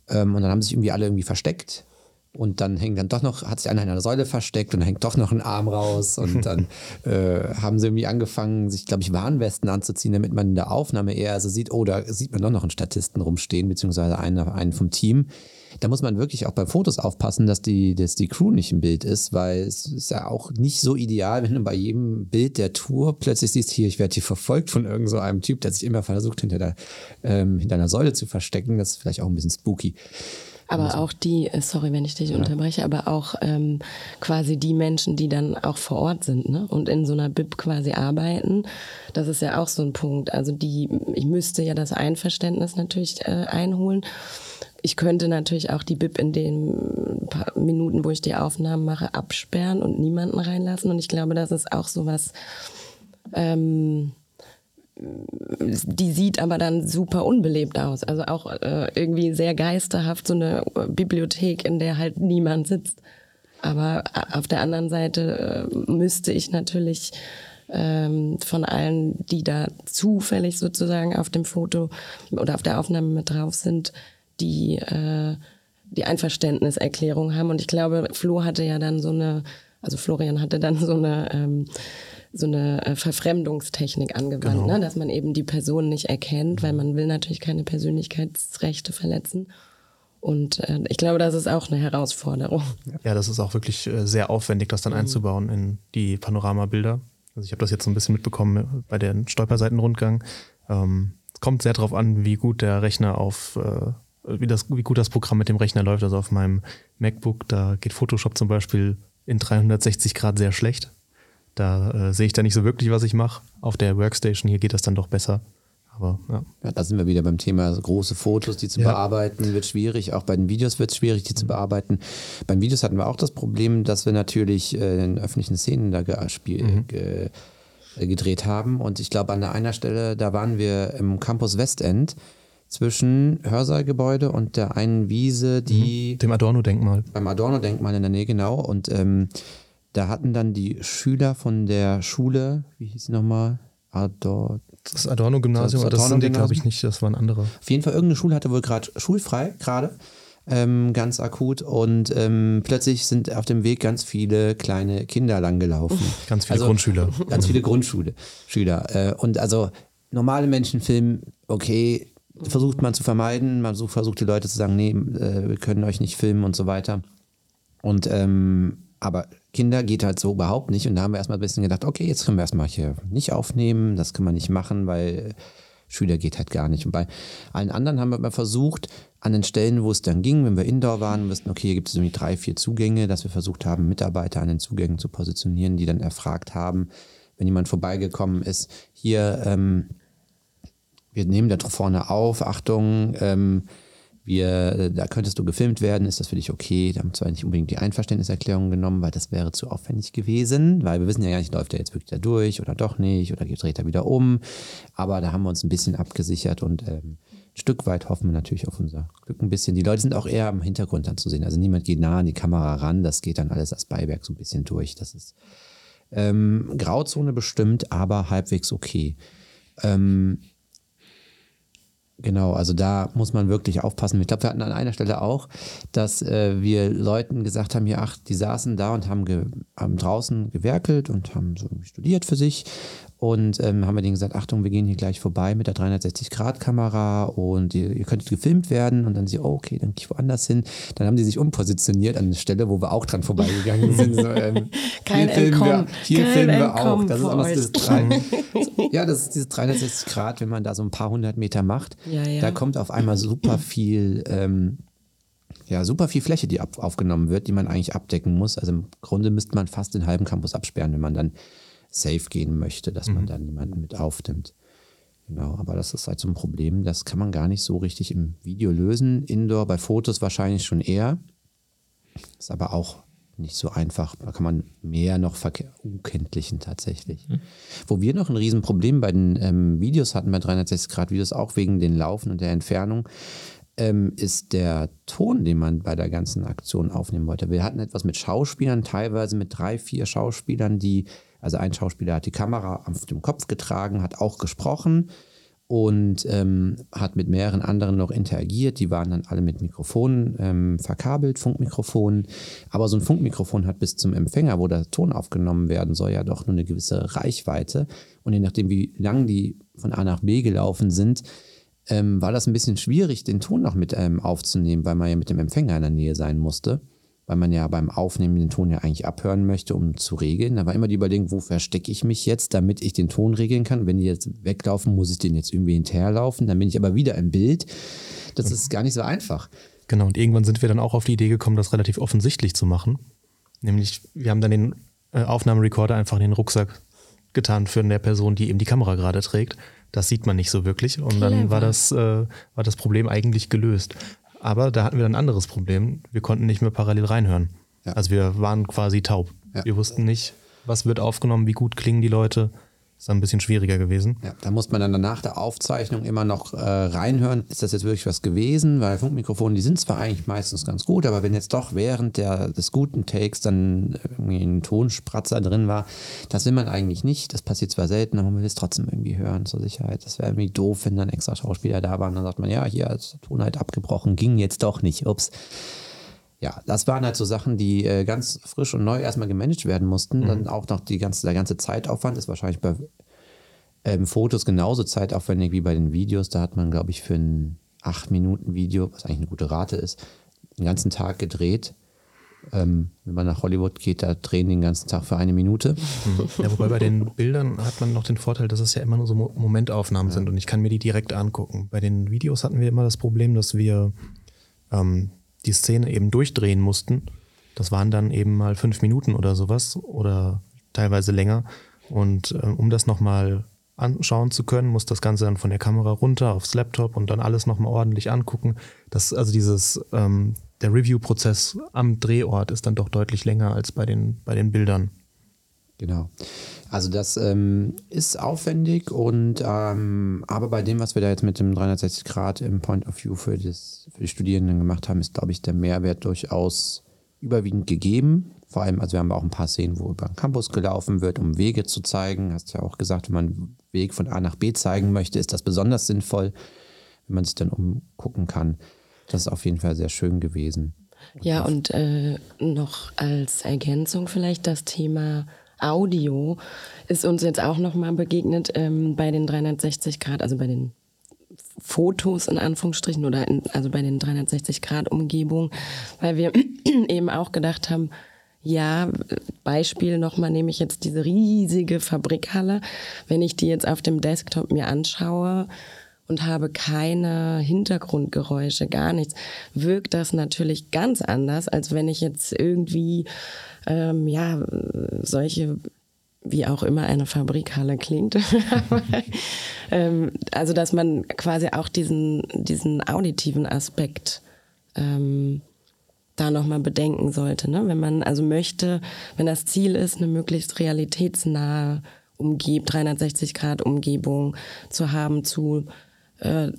Ähm, und dann haben sich irgendwie alle irgendwie versteckt. Und dann hängt dann doch noch, hat sich einer in einer Säule versteckt und hängt doch noch ein Arm raus. Und dann äh, haben sie irgendwie angefangen, sich, glaube ich, Warnwesten anzuziehen, damit man in der Aufnahme eher also sieht, oh, da sieht man doch noch einen Statisten rumstehen, beziehungsweise einen, einen vom Team. Da muss man wirklich auch bei Fotos aufpassen, dass die, dass die Crew nicht im Bild ist, weil es ist ja auch nicht so ideal, wenn du bei jedem Bild der Tour plötzlich siehst, hier, ich werde hier verfolgt von irgend so einem Typ, der sich immer versucht, hinter, der, ähm, hinter einer Säule zu verstecken. Das ist vielleicht auch ein bisschen spooky. Aber auch die, äh, sorry, wenn ich dich unterbreche, aber auch ähm, quasi die Menschen, die dann auch vor Ort sind ne? und in so einer Bib quasi arbeiten, das ist ja auch so ein Punkt. Also die, ich müsste ja das Einverständnis natürlich äh, einholen. Ich könnte natürlich auch die Bib in den paar Minuten, wo ich die Aufnahmen mache, absperren und niemanden reinlassen. Und ich glaube, das ist auch so was, ähm, die sieht aber dann super unbelebt aus. Also auch äh, irgendwie sehr geisterhaft, so eine Bibliothek, in der halt niemand sitzt. Aber äh, auf der anderen Seite äh, müsste ich natürlich ähm, von allen, die da zufällig sozusagen auf dem Foto oder auf der Aufnahme mit drauf sind, die äh, die Einverständniserklärung haben. Und ich glaube, Flo hatte ja dann so eine, also Florian hatte dann so eine ähm, so eine äh, Verfremdungstechnik angewandt, Genau. ne? dass man eben die Person nicht erkennt, weil man will natürlich keine Persönlichkeitsrechte verletzen. Und äh, ich glaube, das ist auch eine Herausforderung. Ja, das ist auch wirklich äh, sehr aufwendig, das dann einzubauen in die Panoramabilder. Also ich habe das jetzt so ein bisschen mitbekommen äh, bei den Stolperseitenrundgang. Ähm, es kommt sehr darauf an, wie gut der Rechner auf, äh, wie, das, wie gut das Programm mit dem Rechner läuft. Also auf meinem MacBook, da geht Photoshop zum Beispiel in 360 Grad sehr schlecht. Da äh, sehe ich da nicht so wirklich, was ich mache. Auf der Workstation hier geht das dann doch besser. Aber ja. Ja, da sind wir wieder beim Thema große Fotos, die zu Ja. bearbeiten, wird schwierig. Auch bei den Videos wird es schwierig, die zu bearbeiten. Beim Videos hatten wir auch das Problem, dass wir natürlich äh, in öffentlichen Szenen da ge spiel, ge äh, gedreht haben. Und ich glaube, an der einer Stelle, da waren wir im Campus Westend zwischen Hörsaalgebäude und der einen Wiese, die Dem Adorno-Denkmal. beim Adorno-Denkmal in der Nähe, genau. Und ähm, da hatten dann die Schüler von der Schule, wie hieß sie nochmal? Ador Das Adorno-Gymnasium, Das das sind die, Adorno-Gymnasium? glaube ich, nicht, das waren andere. Auf jeden Fall, irgendeine Schule hatte wohl gerade schulfrei, gerade. Ähm, ganz akut. Und ähm, plötzlich sind auf dem Weg ganz viele kleine Kinder langgelaufen. Ganz viele Also, Grundschüler. Ganz viele Grundschule, Schüler. Äh, und also normale Menschen filmen, okay, versucht man zu vermeiden. Man sucht, versucht die Leute zu sagen, nee, äh, wir können euch nicht filmen und so weiter. Und ähm, aber Kinder geht halt so überhaupt nicht. Und da haben wir erstmal ein bisschen gedacht, okay, jetzt können wir erstmal hier nicht aufnehmen, das kann man nicht machen, weil Schüler geht halt gar nicht. Und bei allen anderen haben wir mal versucht, an den Stellen, wo es dann ging, wenn wir Indoor waren, wussten, okay, hier gibt es irgendwie drei, vier Zugänge, dass wir versucht haben, Mitarbeiter an den Zugängen zu positionieren, die dann erfragt haben, wenn jemand vorbeigekommen ist, hier, ähm, wir nehmen da vorne auf, Achtung, ähm, wir, da könntest du gefilmt werden, ist das für dich okay? Da haben wir zwar nicht unbedingt die Einverständniserklärung genommen, weil das wäre zu aufwendig gewesen, weil wir wissen ja gar nicht, läuft er jetzt wirklich da durch oder doch nicht oder dreht er wieder um. Aber da haben wir uns ein bisschen abgesichert und ähm, ein Stück weit hoffen wir natürlich auf unser Glück ein bisschen. Die Leute sind auch eher im Hintergrund dann zu sehen. Also niemand geht nah an die Kamera ran, das geht dann alles als Beiwerk so ein bisschen durch. Das ist ähm, Grauzone bestimmt, aber halbwegs okay. Ähm, Genau, also da muss man wirklich aufpassen. Ich glaube, wir hatten an einer Stelle auch, dass äh, wir Leuten gesagt haben, ja, ach, die saßen da und haben, ge haben draußen gewerkelt und haben so studiert für sich. Und ähm, haben wir denen gesagt, Achtung, wir gehen hier gleich vorbei mit der 360-Grad-Kamera und ihr, ihr könntet gefilmt werden. Und dann sie, oh, okay, dann gehe ich woanders hin. Dann haben die sich umpositioniert an eine Stelle, wo wir auch dran vorbeigegangen sind. So, ähm, Kein hier filmen wir, hier Kein filmen wir auch. Das ist auch noch dieses drei, ja, das ist dieses 360 Grad, wenn man da so ein paar hundert Meter macht. Ja, ja. Da kommt auf einmal super viel, ähm, ja, super viel Fläche, die ab, aufgenommen wird, die man eigentlich abdecken muss. Also im Grunde müsste man fast den halben Campus absperren, wenn man dann safe gehen möchte, dass man da niemanden mit aufnimmt. Genau, aber das ist halt so ein Problem, das kann man gar nicht so richtig im Video lösen. Indoor, bei Fotos wahrscheinlich schon eher. Ist aber auch nicht so einfach. Da kann man mehr noch verke- unkenntlichen tatsächlich. Wo wir noch ein Riesenproblem bei den ähm, Videos hatten, bei 360-Grad-Videos, auch wegen den Laufen und der Entfernung, ähm, ist der Ton, den man bei der ganzen Aktion aufnehmen wollte. Wir hatten etwas mit Schauspielern, teilweise mit drei, vier Schauspielern, die, also ein Schauspieler hat die Kamera auf dem Kopf getragen, hat auch gesprochen und ähm, hat mit mehreren anderen noch interagiert. Die waren dann alle mit Mikrofonen ähm, verkabelt, Funkmikrofonen. Aber so ein Funkmikrofon hat bis zum Empfänger, wo der Ton aufgenommen werden soll, ja doch nur eine gewisse Reichweite. Und je nachdem, wie lang die von A nach B gelaufen sind, ähm, war das ein bisschen schwierig, den Ton noch mit ähm, aufzunehmen, weil man ja mit dem Empfänger in der Nähe sein musste. Weil man ja beim Aufnehmen den Ton ja eigentlich abhören möchte, um zu regeln. Da war immer die Überlegung, wo verstecke ich mich jetzt, damit ich den Ton regeln kann. Wenn die jetzt weglaufen, muss ich den jetzt irgendwie hinterherlaufen. Dann bin ich aber wieder im Bild. Das ist gar nicht so einfach. Genau, und irgendwann sind wir dann auch auf die Idee gekommen, das relativ offensichtlich zu machen. Nämlich, wir haben dann den äh, Aufnahmerekorder einfach in den Rucksack getan für eine Person, die eben die Kamera gerade trägt. Das sieht man nicht so wirklich. Und dann war das, äh, war das Problem eigentlich gelöst. Aber da hatten wir dann ein anderes Problem. Wir konnten nicht mehr parallel reinhören. Ja. Also wir waren quasi taub. Ja. Wir wussten nicht, was wird aufgenommen, wie gut klingen die Leute. Ist dann ein bisschen schwieriger gewesen. Ja, da muss man dann nach der Aufzeichnung immer noch äh, reinhören, ist das jetzt wirklich was gewesen? Weil Funkmikrofone, die sind zwar eigentlich meistens ganz gut, aber wenn jetzt doch während der, des guten Takes dann irgendwie ein Tonspratzer drin war, das will man eigentlich nicht. Das passiert zwar selten, aber man will es trotzdem irgendwie hören zur Sicherheit. Das wäre irgendwie doof, wenn dann extra Schauspieler da waren. Dann sagt man, ja, hier ist der Ton halt abgebrochen, ging jetzt doch nicht. Ups. Ja, das waren halt so Sachen, die äh, ganz frisch und neu erstmal gemanagt werden mussten. Dann auch noch die ganze, der ganze Zeitaufwand ist wahrscheinlich bei ähm, Fotos genauso zeitaufwendig wie bei den Videos. Da hat man, glaube ich, für ein 8-Minuten-Video, was eigentlich eine gute Rate ist, den ganzen Tag gedreht. Ähm, wenn man nach Hollywood geht, da drehen die den ganzen Tag für eine Minute. Ja, wobei bei den Bildern hat man noch den Vorteil, dass es ja immer nur so Mo- Momentaufnahmen sind und ich kann mir die direkt angucken. Bei den Videos hatten wir immer das Problem, dass wir ähm, die Szene eben durchdrehen mussten. Das waren dann eben mal fünf Minuten oder sowas oder teilweise länger. Und ähm, um das nochmal anschauen zu können, muss das Ganze dann von der Kamera runter aufs Laptop und dann alles nochmal ordentlich angucken. Das, also dieses, ähm, der Review-Prozess am Drehort ist dann doch deutlich länger als bei den, bei den Bildern. Genau. Also das ähm, ist aufwendig und ähm, aber bei dem, was wir da jetzt mit dem 360 Grad im Point of View für, das, für die Studierenden gemacht haben, ist, glaube ich, der Mehrwert durchaus überwiegend gegeben. Vor allem, also wir haben auch ein paar Szenen, wo über den Campus gelaufen wird, um Wege zu zeigen. Hast ja auch gesagt, wenn man einen Weg von A nach B zeigen möchte, ist das besonders sinnvoll, wenn man sich dann umgucken kann. Das ist auf jeden Fall sehr schön gewesen. Ja, und äh, noch als Ergänzung vielleicht das Thema Audio ist uns jetzt auch nochmal begegnet ähm, bei den 360 Grad, also bei den Fotos in Anführungsstrichen oder in, also bei den 360 Grad Umgebungen, weil wir eben auch gedacht haben, ja, Beispiel nochmal nehme ich jetzt diese riesige Fabrikhalle. Wenn ich die jetzt auf dem Desktop mir anschaue und habe keine Hintergrundgeräusche, gar nichts, wirkt das natürlich ganz anders, als wenn ich jetzt irgendwie, ähm, ja, solche wie auch immer eine Fabrikhalle klingt. ähm, also, dass man quasi auch diesen, diesen auditiven Aspekt ähm, da nochmal bedenken sollte. Ne? Wenn man also möchte, wenn das Ziel ist, eine möglichst realitätsnahe Umgeb 360 Grad Umgebung zu haben, zu äh,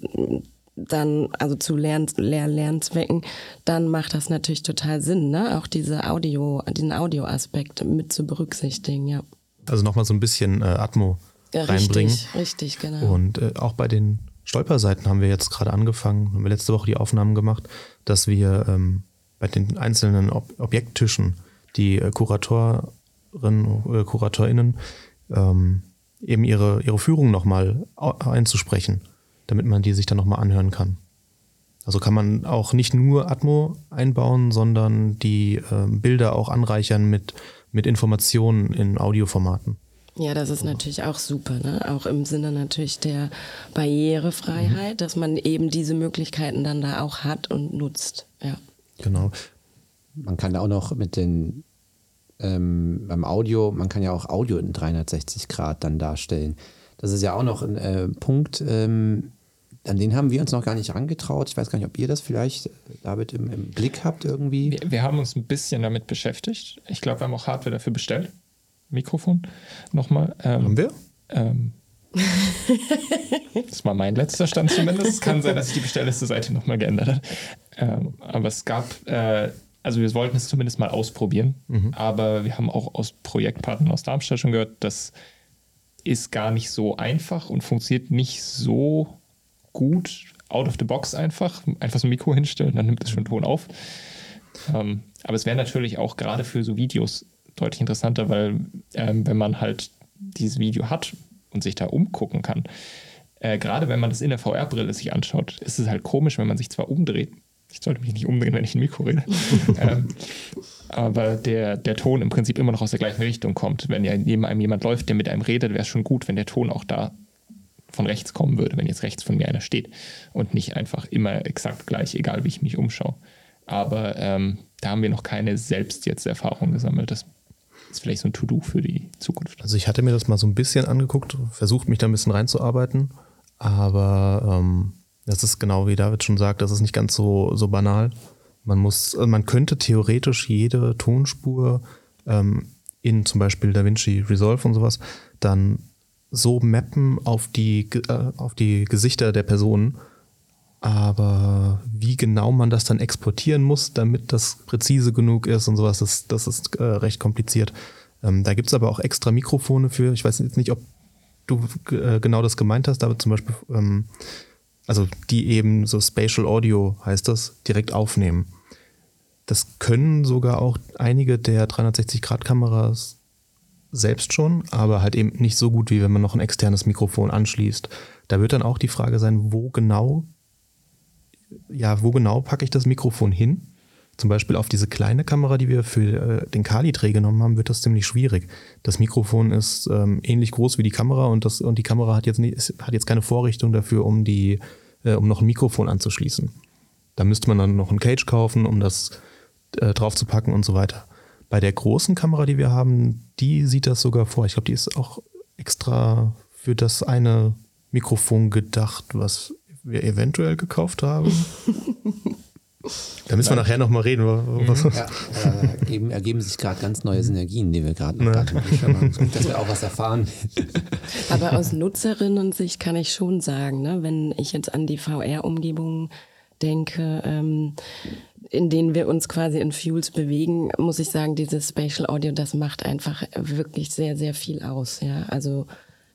dann, also zu Lern, Lehr Lernzwecken, dann macht das natürlich total Sinn, ne? Auch diese Audio, diesen Audioaspekt mit zu berücksichtigen, ja. Also nochmal so ein bisschen äh, Atmo ja reinbringen. Richtig, richtig, genau. Und äh, auch bei den Stolperseiten haben wir jetzt gerade angefangen, haben wir letzte Woche die Aufnahmen gemacht, dass wir ähm, bei den einzelnen Ob Objekttischen die äh, Kuratorinnen, äh, KuratorInnen ähm, eben ihre, ihre Führung nochmal einzusprechen, damit man die sich dann nochmal anhören kann. Also kann man auch nicht nur Atmo einbauen, sondern die äh, Bilder auch anreichern mit, mit Informationen in Audioformaten. Ja, das ist natürlich auch super, ne? Auch im Sinne natürlich der Barrierefreiheit, mhm. dass man eben diese Möglichkeiten dann da auch hat und nutzt. Ja. Genau. Man kann auch noch mit den ähm, beim Audio, man kann ja auch Audio in 360 Grad dann darstellen. Das ist ja auch noch ein äh, Punkt, ähm, an den haben wir uns noch gar nicht angetraut. Ich weiß gar nicht, ob ihr das vielleicht, David, im, im Blick habt irgendwie. Wir, wir, haben uns ein bisschen damit beschäftigt. Ich glaube, wir haben auch Hardware dafür bestellt. Mikrofon nochmal. Ähm, haben wir? Ähm, das war mein letzter Stand zumindest. Es kann sein, dass sich die Bestellliste Seite nochmal geändert hat. Ähm, aber es gab, äh, also wir wollten es zumindest mal ausprobieren. Mhm. Aber wir haben auch aus Projektpartnern aus Darmstadt schon gehört, das ist gar nicht so einfach und funktioniert nicht so gut out of the box einfach. Einfach so ein Mikro hinstellen, dann nimmt es schon Ton auf. Ähm, aber es wäre natürlich auch gerade für so Videos deutlich interessanter, weil ähm, wenn man halt dieses Video hat und sich da umgucken kann, äh, gerade wenn man das in der VR-Brille sich anschaut, ist es halt komisch, wenn man sich zwar umdreht. Ich sollte mich nicht umdrehen, wenn ich ein Mikro rede. ähm, aber der, der Ton im Prinzip immer noch aus der gleichen Richtung kommt. Wenn ja neben einem jemand läuft, der mit einem redet, wäre es schon gut, wenn der Ton auch da von rechts kommen würde, wenn jetzt rechts von mir einer steht und nicht einfach immer exakt gleich, egal wie ich mich umschaue. Aber ähm, da haben wir noch keine selbst jetzt Erfahrung gesammelt. Das ist vielleicht so ein To-Do für die Zukunft. Also ich hatte mir das mal so ein bisschen angeguckt, versucht mich da ein bisschen reinzuarbeiten, aber ähm, das ist genau wie David schon sagt, das ist nicht ganz so, so banal. Man muss, also man könnte theoretisch jede Tonspur ähm, in zum Beispiel DaVinci Resolve und sowas dann so mappen auf die, äh, auf die Gesichter der Personen. Aber wie genau man das dann exportieren muss, damit das präzise genug ist und sowas, das, das ist äh, recht kompliziert. Ähm, da gibt es aber auch extra Mikrofone für. Ich weiß jetzt nicht, ob du äh, genau das gemeint hast, aber zum Beispiel, ähm, also die eben so Spatial Audio heißt das, direkt aufnehmen. das können sogar auch einige der 360-Grad-Kameras selbst schon, aber halt eben nicht so gut, wie wenn man noch ein externes Mikrofon anschließt. Da wird dann auch die Frage sein, wo genau, ja, wo genau packe ich das Mikrofon hin? Zum Beispiel auf diese kleine Kamera, die wir für äh, den Kali-Dreh genommen haben, wird das ziemlich schwierig. Das Mikrofon ist ähm, ähnlich groß wie die Kamera und, das, und die Kamera hat jetzt, nicht, hat jetzt keine Vorrichtung dafür, um, die, äh, um noch ein Mikrofon anzuschließen. Da müsste man dann noch ein Cage kaufen, um das äh, draufzupacken und so weiter. Bei der großen Kamera, die wir haben, die sieht das sogar vor. Ich glaube, die ist auch extra für das eine Mikrofon gedacht, was wir eventuell gekauft haben. da müssen wir nachher nochmal reden. Was ja, äh, ergeben, ergeben sich gerade ganz neue Synergien, die wir gerade noch ja. hatten. dass wir auch was erfahren. Aber aus Nutzerinnen-Sicht kann ich schon sagen, ne, wenn ich jetzt an die VR-Umgebung denke, ähm, in denen wir uns quasi in Fuels bewegen, muss ich sagen, dieses Spatial Audio, das macht einfach wirklich sehr, sehr viel aus. Ja, also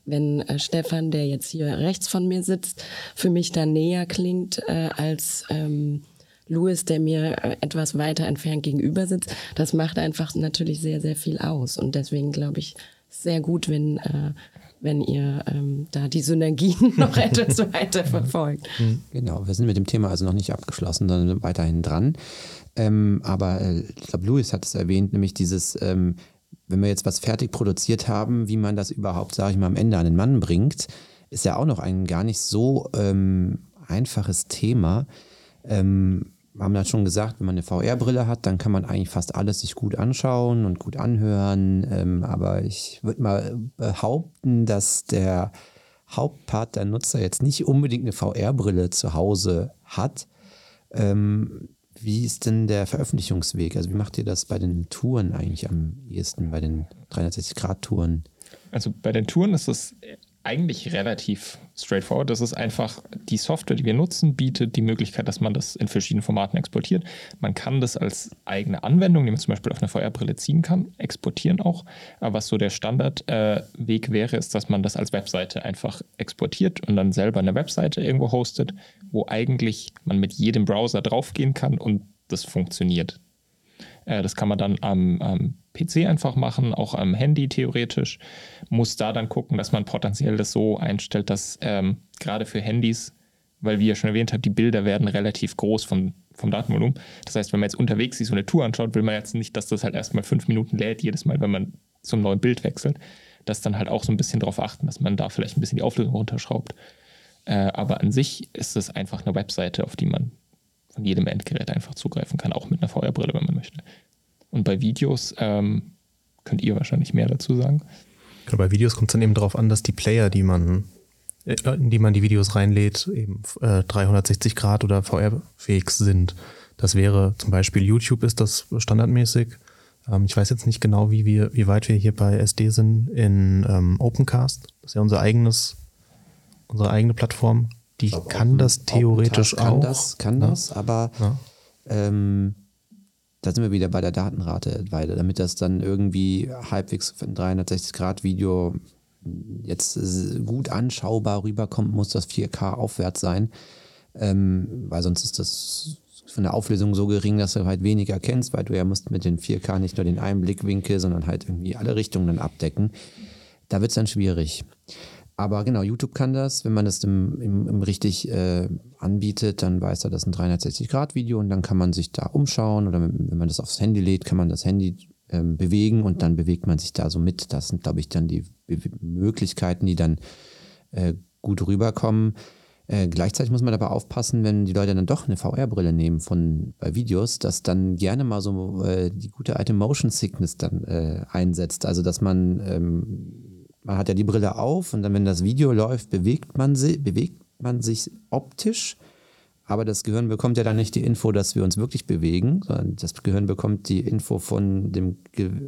wenn äh, Stefan, der jetzt hier rechts von mir sitzt, für mich da näher klingt äh, als ähm, Louis, der mir äh, etwas weiter entfernt gegenüber sitzt, das macht einfach natürlich sehr, sehr viel aus. Und deswegen glaube ich, sehr gut, wenn äh, wenn ihr ähm, da die Synergien noch etwas weiter verfolgt. Mhm. Genau, wir sind mit dem Thema also noch nicht abgeschlossen, sondern weiterhin dran. Ähm, aber äh, ich glaube, Louis hat es erwähnt, nämlich dieses, ähm, wenn wir jetzt was fertig produziert haben, wie man das überhaupt, sage ich mal, am Ende an den Mann bringt, ist ja auch noch ein gar nicht so ähm, einfaches Thema. Ähm, haben ja schon gesagt, wenn man eine VR-Brille hat, dann kann man eigentlich fast alles sich gut anschauen und gut anhören. Ähm, aber ich würde mal behaupten, dass der Hauptpart der Nutzer jetzt nicht unbedingt eine VR-Brille zu Hause hat. Ähm, wie ist denn der Veröffentlichungsweg? Also wie macht ihr das bei den Touren eigentlich am ehesten, bei den 360-Grad-Touren? Also bei den Touren ist es eigentlich relativ straightforward. Das ist einfach, die Software, die wir nutzen, bietet die Möglichkeit, dass man das in verschiedenen Formaten exportiert. Man kann das als eigene Anwendung, die man zum Beispiel auf eine VR-Brille ziehen kann, exportieren auch. Aber was so der Standardweg äh, wäre, ist, dass man das als Webseite einfach exportiert und dann selber eine Webseite irgendwo hostet, wo eigentlich man mit jedem Browser draufgehen kann und das funktioniert. Äh, das kann man dann am, am PC einfach machen, auch am Handy theoretisch. Muss da dann gucken, dass man potenziell das so einstellt, dass ähm, gerade für Handys, weil wie ihr schon erwähnt habt, die Bilder werden relativ groß vom, vom Datenvolumen. Das heißt, wenn man jetzt unterwegs sich so eine Tour anschaut, will man jetzt nicht, dass das halt erstmal fünf Minuten lädt, jedes Mal, wenn man zum neuen Bild wechselt. Das dann halt auch so ein bisschen darauf achten, dass man da vielleicht ein bisschen die Auflösung runterschraubt. Äh, aber an sich ist es einfach eine Webseite, auf die man von jedem Endgerät einfach zugreifen kann, auch mit einer VR-Brille, wenn man möchte. Und bei Videos ähm, könnt ihr wahrscheinlich mehr dazu sagen. Genau, bei Videos kommt es dann eben darauf an, dass die Player, die man, äh, in die man die Videos reinlädt, eben äh, 360 Grad oder VR-fähig sind. Das wäre zum Beispiel YouTube ist das standardmäßig. Ähm, ich weiß jetzt nicht genau, wie wir, wie weit wir hier bei SD sind in ähm, Opencast. Das ist ja unser eigenes, unsere eigene Plattform. Die glaub, kann Open, das theoretisch kann auch. Das, kann ja. das, aber ja. ähm, da sind wir wieder bei der Datenrate weiter, damit das dann irgendwie halbwegs ein 360-Grad-Video jetzt gut anschaubar rüberkommt, muss das 4K aufwärts sein, ähm, weil sonst ist das von der Auflösung so gering, dass du halt weniger erkennst, weil du ja musst mit den 4K nicht nur den einen Blickwinkel, sondern halt irgendwie alle Richtungen dann abdecken. Da wird es dann schwierig. Aber genau, YouTube kann das. Wenn man das im, im, im richtig äh, anbietet, dann weiß er, das ist ein 360-Grad-Video und dann kann man sich da umschauen oder wenn man das aufs Handy lädt, kann man das Handy ähm, bewegen und dann bewegt man sich da so mit. Das sind, glaube ich, dann die Be Möglichkeiten, die dann äh, gut rüberkommen. Äh, gleichzeitig muss man aber aufpassen, wenn die Leute dann doch eine VR-Brille nehmen von bei Videos, dass dann gerne mal so äh, die gute alte Motion Sickness dann äh, einsetzt. Also dass man ähm, man hat ja die Brille auf und dann, wenn das Video läuft, bewegt man, sie, bewegt man sich optisch. Aber das Gehirn bekommt ja dann nicht die Info, dass wir uns wirklich bewegen, sondern das Gehirn bekommt die Info von dem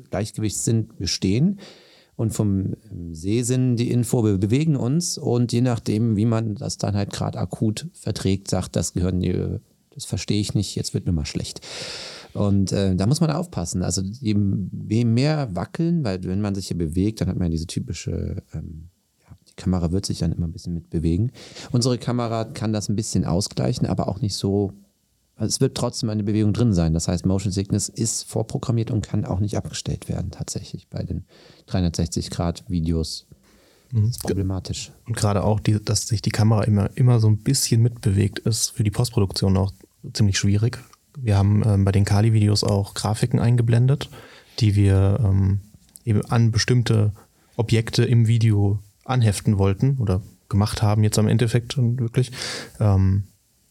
Gleichgewichtssinn, wir stehen. Und vom Sehsinn die Info, wir bewegen uns. Und je nachdem, wie man das dann halt gerade akut verträgt, sagt das Gehirn, das verstehe ich nicht, jetzt wird mir mal schlecht. Und äh, da muss man aufpassen. Also je, je, mehr wackeln, weil wenn man sich hier bewegt, dann hat man ja diese typische, ähm, ja, die Kamera wird sich dann immer ein bisschen mit bewegen. Unsere Kamera kann das ein bisschen ausgleichen, aber auch nicht so Also es wird trotzdem eine Bewegung drin sein. Das heißt, Motion Sickness ist vorprogrammiert und kann auch nicht abgestellt werden, tatsächlich bei den 360-Grad-Videos. Das ist problematisch. Und gerade auch, die, dass sich die Kamera immer, immer so ein bisschen mitbewegt, ist für die Postproduktion auch ziemlich schwierig. Wir haben ähm, bei den Kali-Videos auch Grafiken eingeblendet, die wir ähm, eben an bestimmte Objekte im Video anheften wollten oder gemacht haben, jetzt am Endeffekt wirklich. Ähm,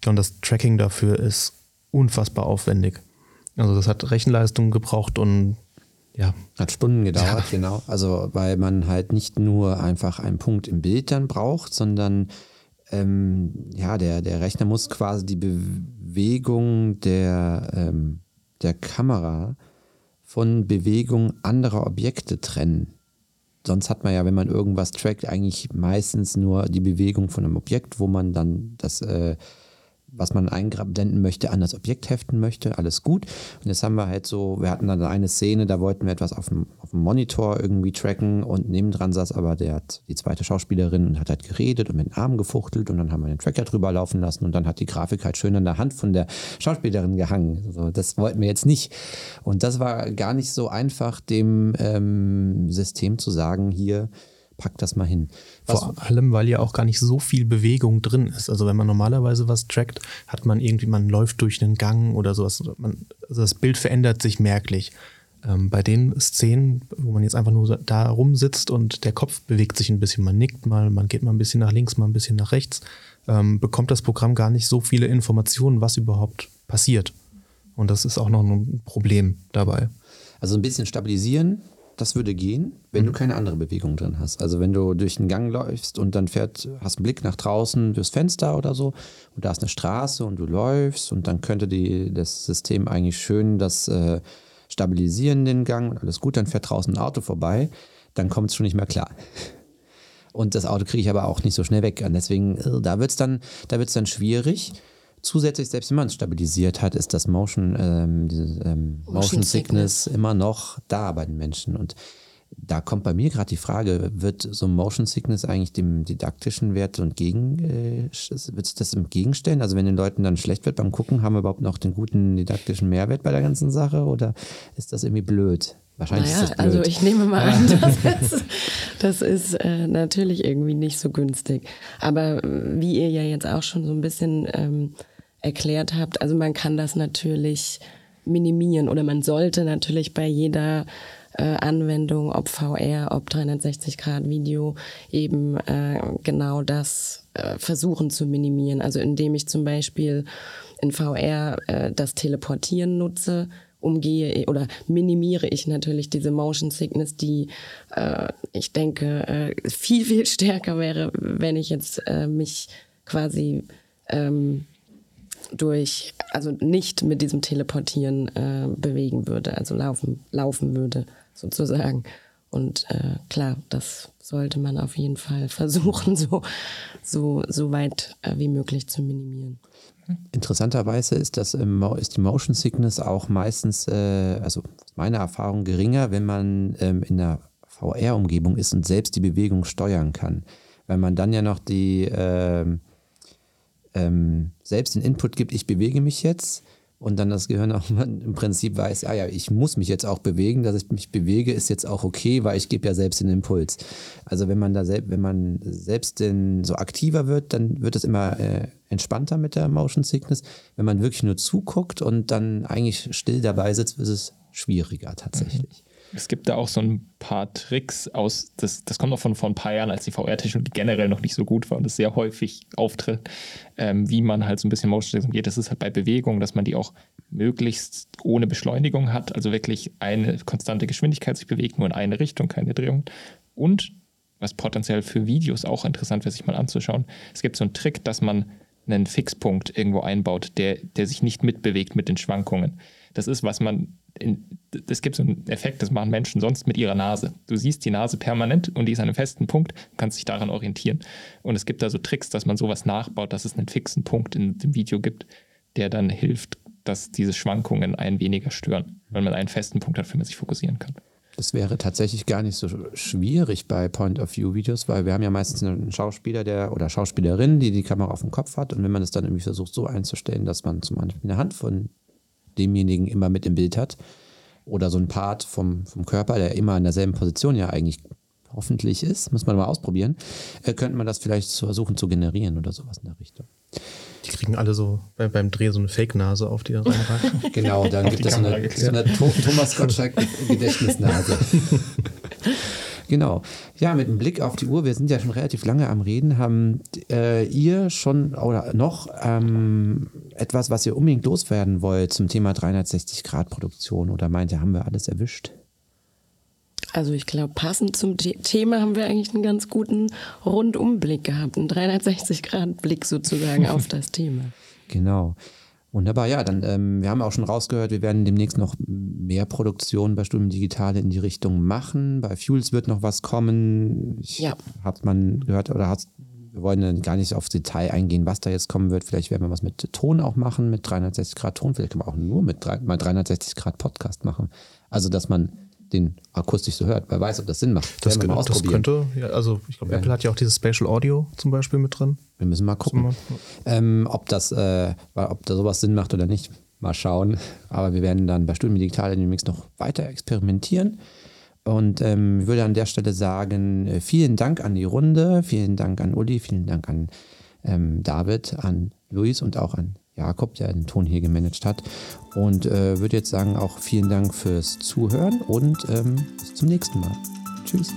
und das Tracking dafür ist unfassbar aufwendig. Also das hat Rechenleistung gebraucht und ja. Hat Stunden gedauert, ja. genau. Also weil man halt nicht nur einfach einen Punkt im Bild dann braucht, sondern ähm, ja, der, der Rechner muss quasi die Bewegung der, ähm, der Kamera von Bewegung anderer Objekte trennen. Sonst hat man ja, wenn man irgendwas trackt, eigentlich meistens nur die Bewegung von einem Objekt, wo man dann das äh, was man einblenden möchte, an das Objekt heften möchte, alles gut. Und jetzt haben wir halt so, wir hatten dann eine Szene, da wollten wir etwas auf dem, auf dem Monitor irgendwie tracken und nebendran saß aber der, die zweite Schauspielerin und hat halt geredet und mit den Armen gefuchtelt und dann haben wir den Tracker drüber laufen lassen und dann hat die Grafik halt schön an der Hand von der Schauspielerin gehangen. Also das wollten wir jetzt nicht. Und das war gar nicht so einfach, dem ähm, System zu sagen, hier, pack das mal hin. Was Vor allem, weil ja auch gar nicht so viel Bewegung drin ist. Also wenn man normalerweise was trackt, hat man irgendwie, man läuft durch einen Gang oder sowas. Man, also das Bild verändert sich merklich. Ähm, bei den Szenen, wo man jetzt einfach nur da rumsitzt und der Kopf bewegt sich ein bisschen, man nickt mal, man geht mal ein bisschen nach links, mal ein bisschen nach rechts, ähm, bekommt das Programm gar nicht so viele Informationen, was überhaupt passiert. Und das ist auch noch ein Problem dabei. Also ein bisschen stabilisieren, das würde gehen, wenn mhm. du keine andere Bewegung drin hast. Also wenn du durch den Gang läufst und dann fährt, hast einen Blick nach draußen durchs Fenster oder so und da ist eine Straße und du läufst und dann könnte die, das System eigentlich schön das äh, stabilisieren, den Gang und alles gut, dann fährt draußen ein Auto vorbei, dann kommt es schon nicht mehr klar. Und das Auto kriege ich aber auch nicht so schnell weg. Und deswegen, äh, da wird es dann, dann schwierig. Zusätzlich, selbst wenn man es stabilisiert hat, ist das Motion, ähm, diese, ähm, Motion, Motion Sickness, Sickness immer noch da bei den Menschen. Und da kommt bei mir gerade die Frage, wird so Motion Sickness eigentlich dem didaktischen Wert entgegen, äh, wird sich das entgegenstellen? Also wenn den Leuten dann schlecht wird beim Gucken, haben wir überhaupt noch den guten didaktischen Mehrwert bei der ganzen Sache oder ist das irgendwie blöd? Wahrscheinlich naja, ist das blöd. Also ich nehme mal an, das ist, das ist äh, natürlich irgendwie nicht so günstig. Aber wie ihr ja jetzt auch schon so ein bisschen ähm, erklärt habt, also man kann das natürlich minimieren oder man sollte natürlich bei jeder äh, Anwendung, ob VR, ob 360 Grad Video, eben äh, genau das äh, versuchen zu minimieren. Also indem ich zum Beispiel in VR äh, das Teleportieren nutze, umgehe oder minimiere ich natürlich diese Motion Sickness, die äh, ich denke äh, viel, viel stärker wäre, wenn ich jetzt äh, mich quasi ähm, durch, also nicht mit diesem Teleportieren äh, bewegen würde, also laufen, laufen würde sozusagen. Und äh, klar, das sollte man auf jeden Fall versuchen, so, so, so weit äh, wie möglich zu minimieren. Interessanterweise ist, das, ist die Motion Sickness auch meistens, äh, also meiner Erfahrung, geringer, wenn man ähm, in einer VR-Umgebung ist und selbst die Bewegung steuern kann. Weil man dann ja noch die äh, ähm, selbst den Input gibt, ich bewege mich jetzt und dann das Gehirn auch im Prinzip weiß, ah ja, ich muss mich jetzt auch bewegen, dass ich mich bewege, ist jetzt auch okay, weil ich gebe ja selbst den Impuls. Also wenn man da selbst, wenn man selbst den, so aktiver wird, dann wird es immer äh, entspannter mit der Motion Sickness. Wenn man wirklich nur zuguckt und dann eigentlich still dabei sitzt, ist es schwieriger tatsächlich. Es gibt da auch so ein paar Tricks aus, das, das kommt noch von vor ein paar Jahren, als die VR-Technologie generell noch nicht so gut war und es sehr häufig auftritt, ähm, wie man halt so ein bisschen Motion umgeht. Das ist halt bei Bewegung, dass man die auch möglichst ohne Beschleunigung hat, also wirklich eine konstante Geschwindigkeit sich bewegt, nur in eine Richtung, keine Drehung. Und was potenziell für Videos auch interessant wäre, sich mal anzuschauen, es gibt so einen Trick, dass man einen Fixpunkt irgendwo einbaut, der, der sich nicht mitbewegt mit den Schwankungen. Das ist, was man, es gibt so einen Effekt, das machen Menschen sonst mit ihrer Nase. Du siehst die Nase permanent und die ist an einem festen Punkt, kannst dich daran orientieren. Und es gibt da so Tricks, dass man sowas nachbaut, dass es einen fixen Punkt in dem Video gibt, der dann hilft, dass diese Schwankungen einen weniger stören, weil man einen festen Punkt hat, für den man sich fokussieren kann. Das wäre tatsächlich gar nicht so schwierig bei Point-of-View-Videos, weil wir haben ja meistens einen Schauspieler der oder Schauspielerin, die die Kamera auf dem Kopf hat. Und wenn man es dann irgendwie versucht so einzustellen, dass man zum Beispiel eine Hand von demjenigen immer mit im Bild hat oder so ein Part vom, vom Körper, der immer in derselben Position ja eigentlich hoffentlich ist, muss man mal ausprobieren, äh, könnte man das vielleicht versuchen zu generieren oder sowas in der Richtung. Die kriegen alle so bei, beim Dreh so eine Fake-Nase auf die reinragen. genau, dann gibt es so eine, so eine Thomas Gottschalk Gedächtnisnase. Genau. Ja, mit dem Blick auf die Uhr, wir sind ja schon relativ lange am Reden, haben äh, ihr schon oder noch ähm, etwas, was ihr unbedingt loswerden wollt zum Thema 360-Grad-Produktion oder meint ihr, haben wir alles erwischt? Also ich glaube, passend zum Thema haben wir eigentlich einen ganz guten Rundumblick gehabt, einen 360-Grad-Blick sozusagen auf das Thema. Genau. Wunderbar, ja, dann, ähm, wir haben auch schon rausgehört, wir werden demnächst noch mehr Produktionen bei Studium Digitale in die Richtung machen. Bei Fuels wird noch was kommen. Ich, ja. Hat man gehört oder hat wir wollen dann gar nicht aufs Detail eingehen, was da jetzt kommen wird. Vielleicht werden wir was mit Ton auch machen, mit 360 Grad Ton. Vielleicht können wir auch nur mit drei, mal 360 Grad Podcast machen. Also, dass man den akustisch so hört. Wer weiß, ob das Sinn macht. Das, könnte, das könnte, ja, also ich glaube, Apple hat ja auch dieses Spatial Audio zum Beispiel mit drin. Wir müssen mal gucken, mal, ähm, ob, das, äh, ob da sowas Sinn macht oder nicht. Mal schauen. Aber wir werden dann bei Studium Digital demnächst noch weiter experimentieren. Und ähm, ich würde an der Stelle sagen, äh, vielen Dank an die Runde, vielen Dank an Uli, vielen Dank an ähm, David, an Luis und auch an Jakob, der den Ton hier gemanagt hat. Und äh, würde jetzt sagen, auch vielen Dank fürs Zuhören und ähm, bis zum nächsten Mal. Tschüss.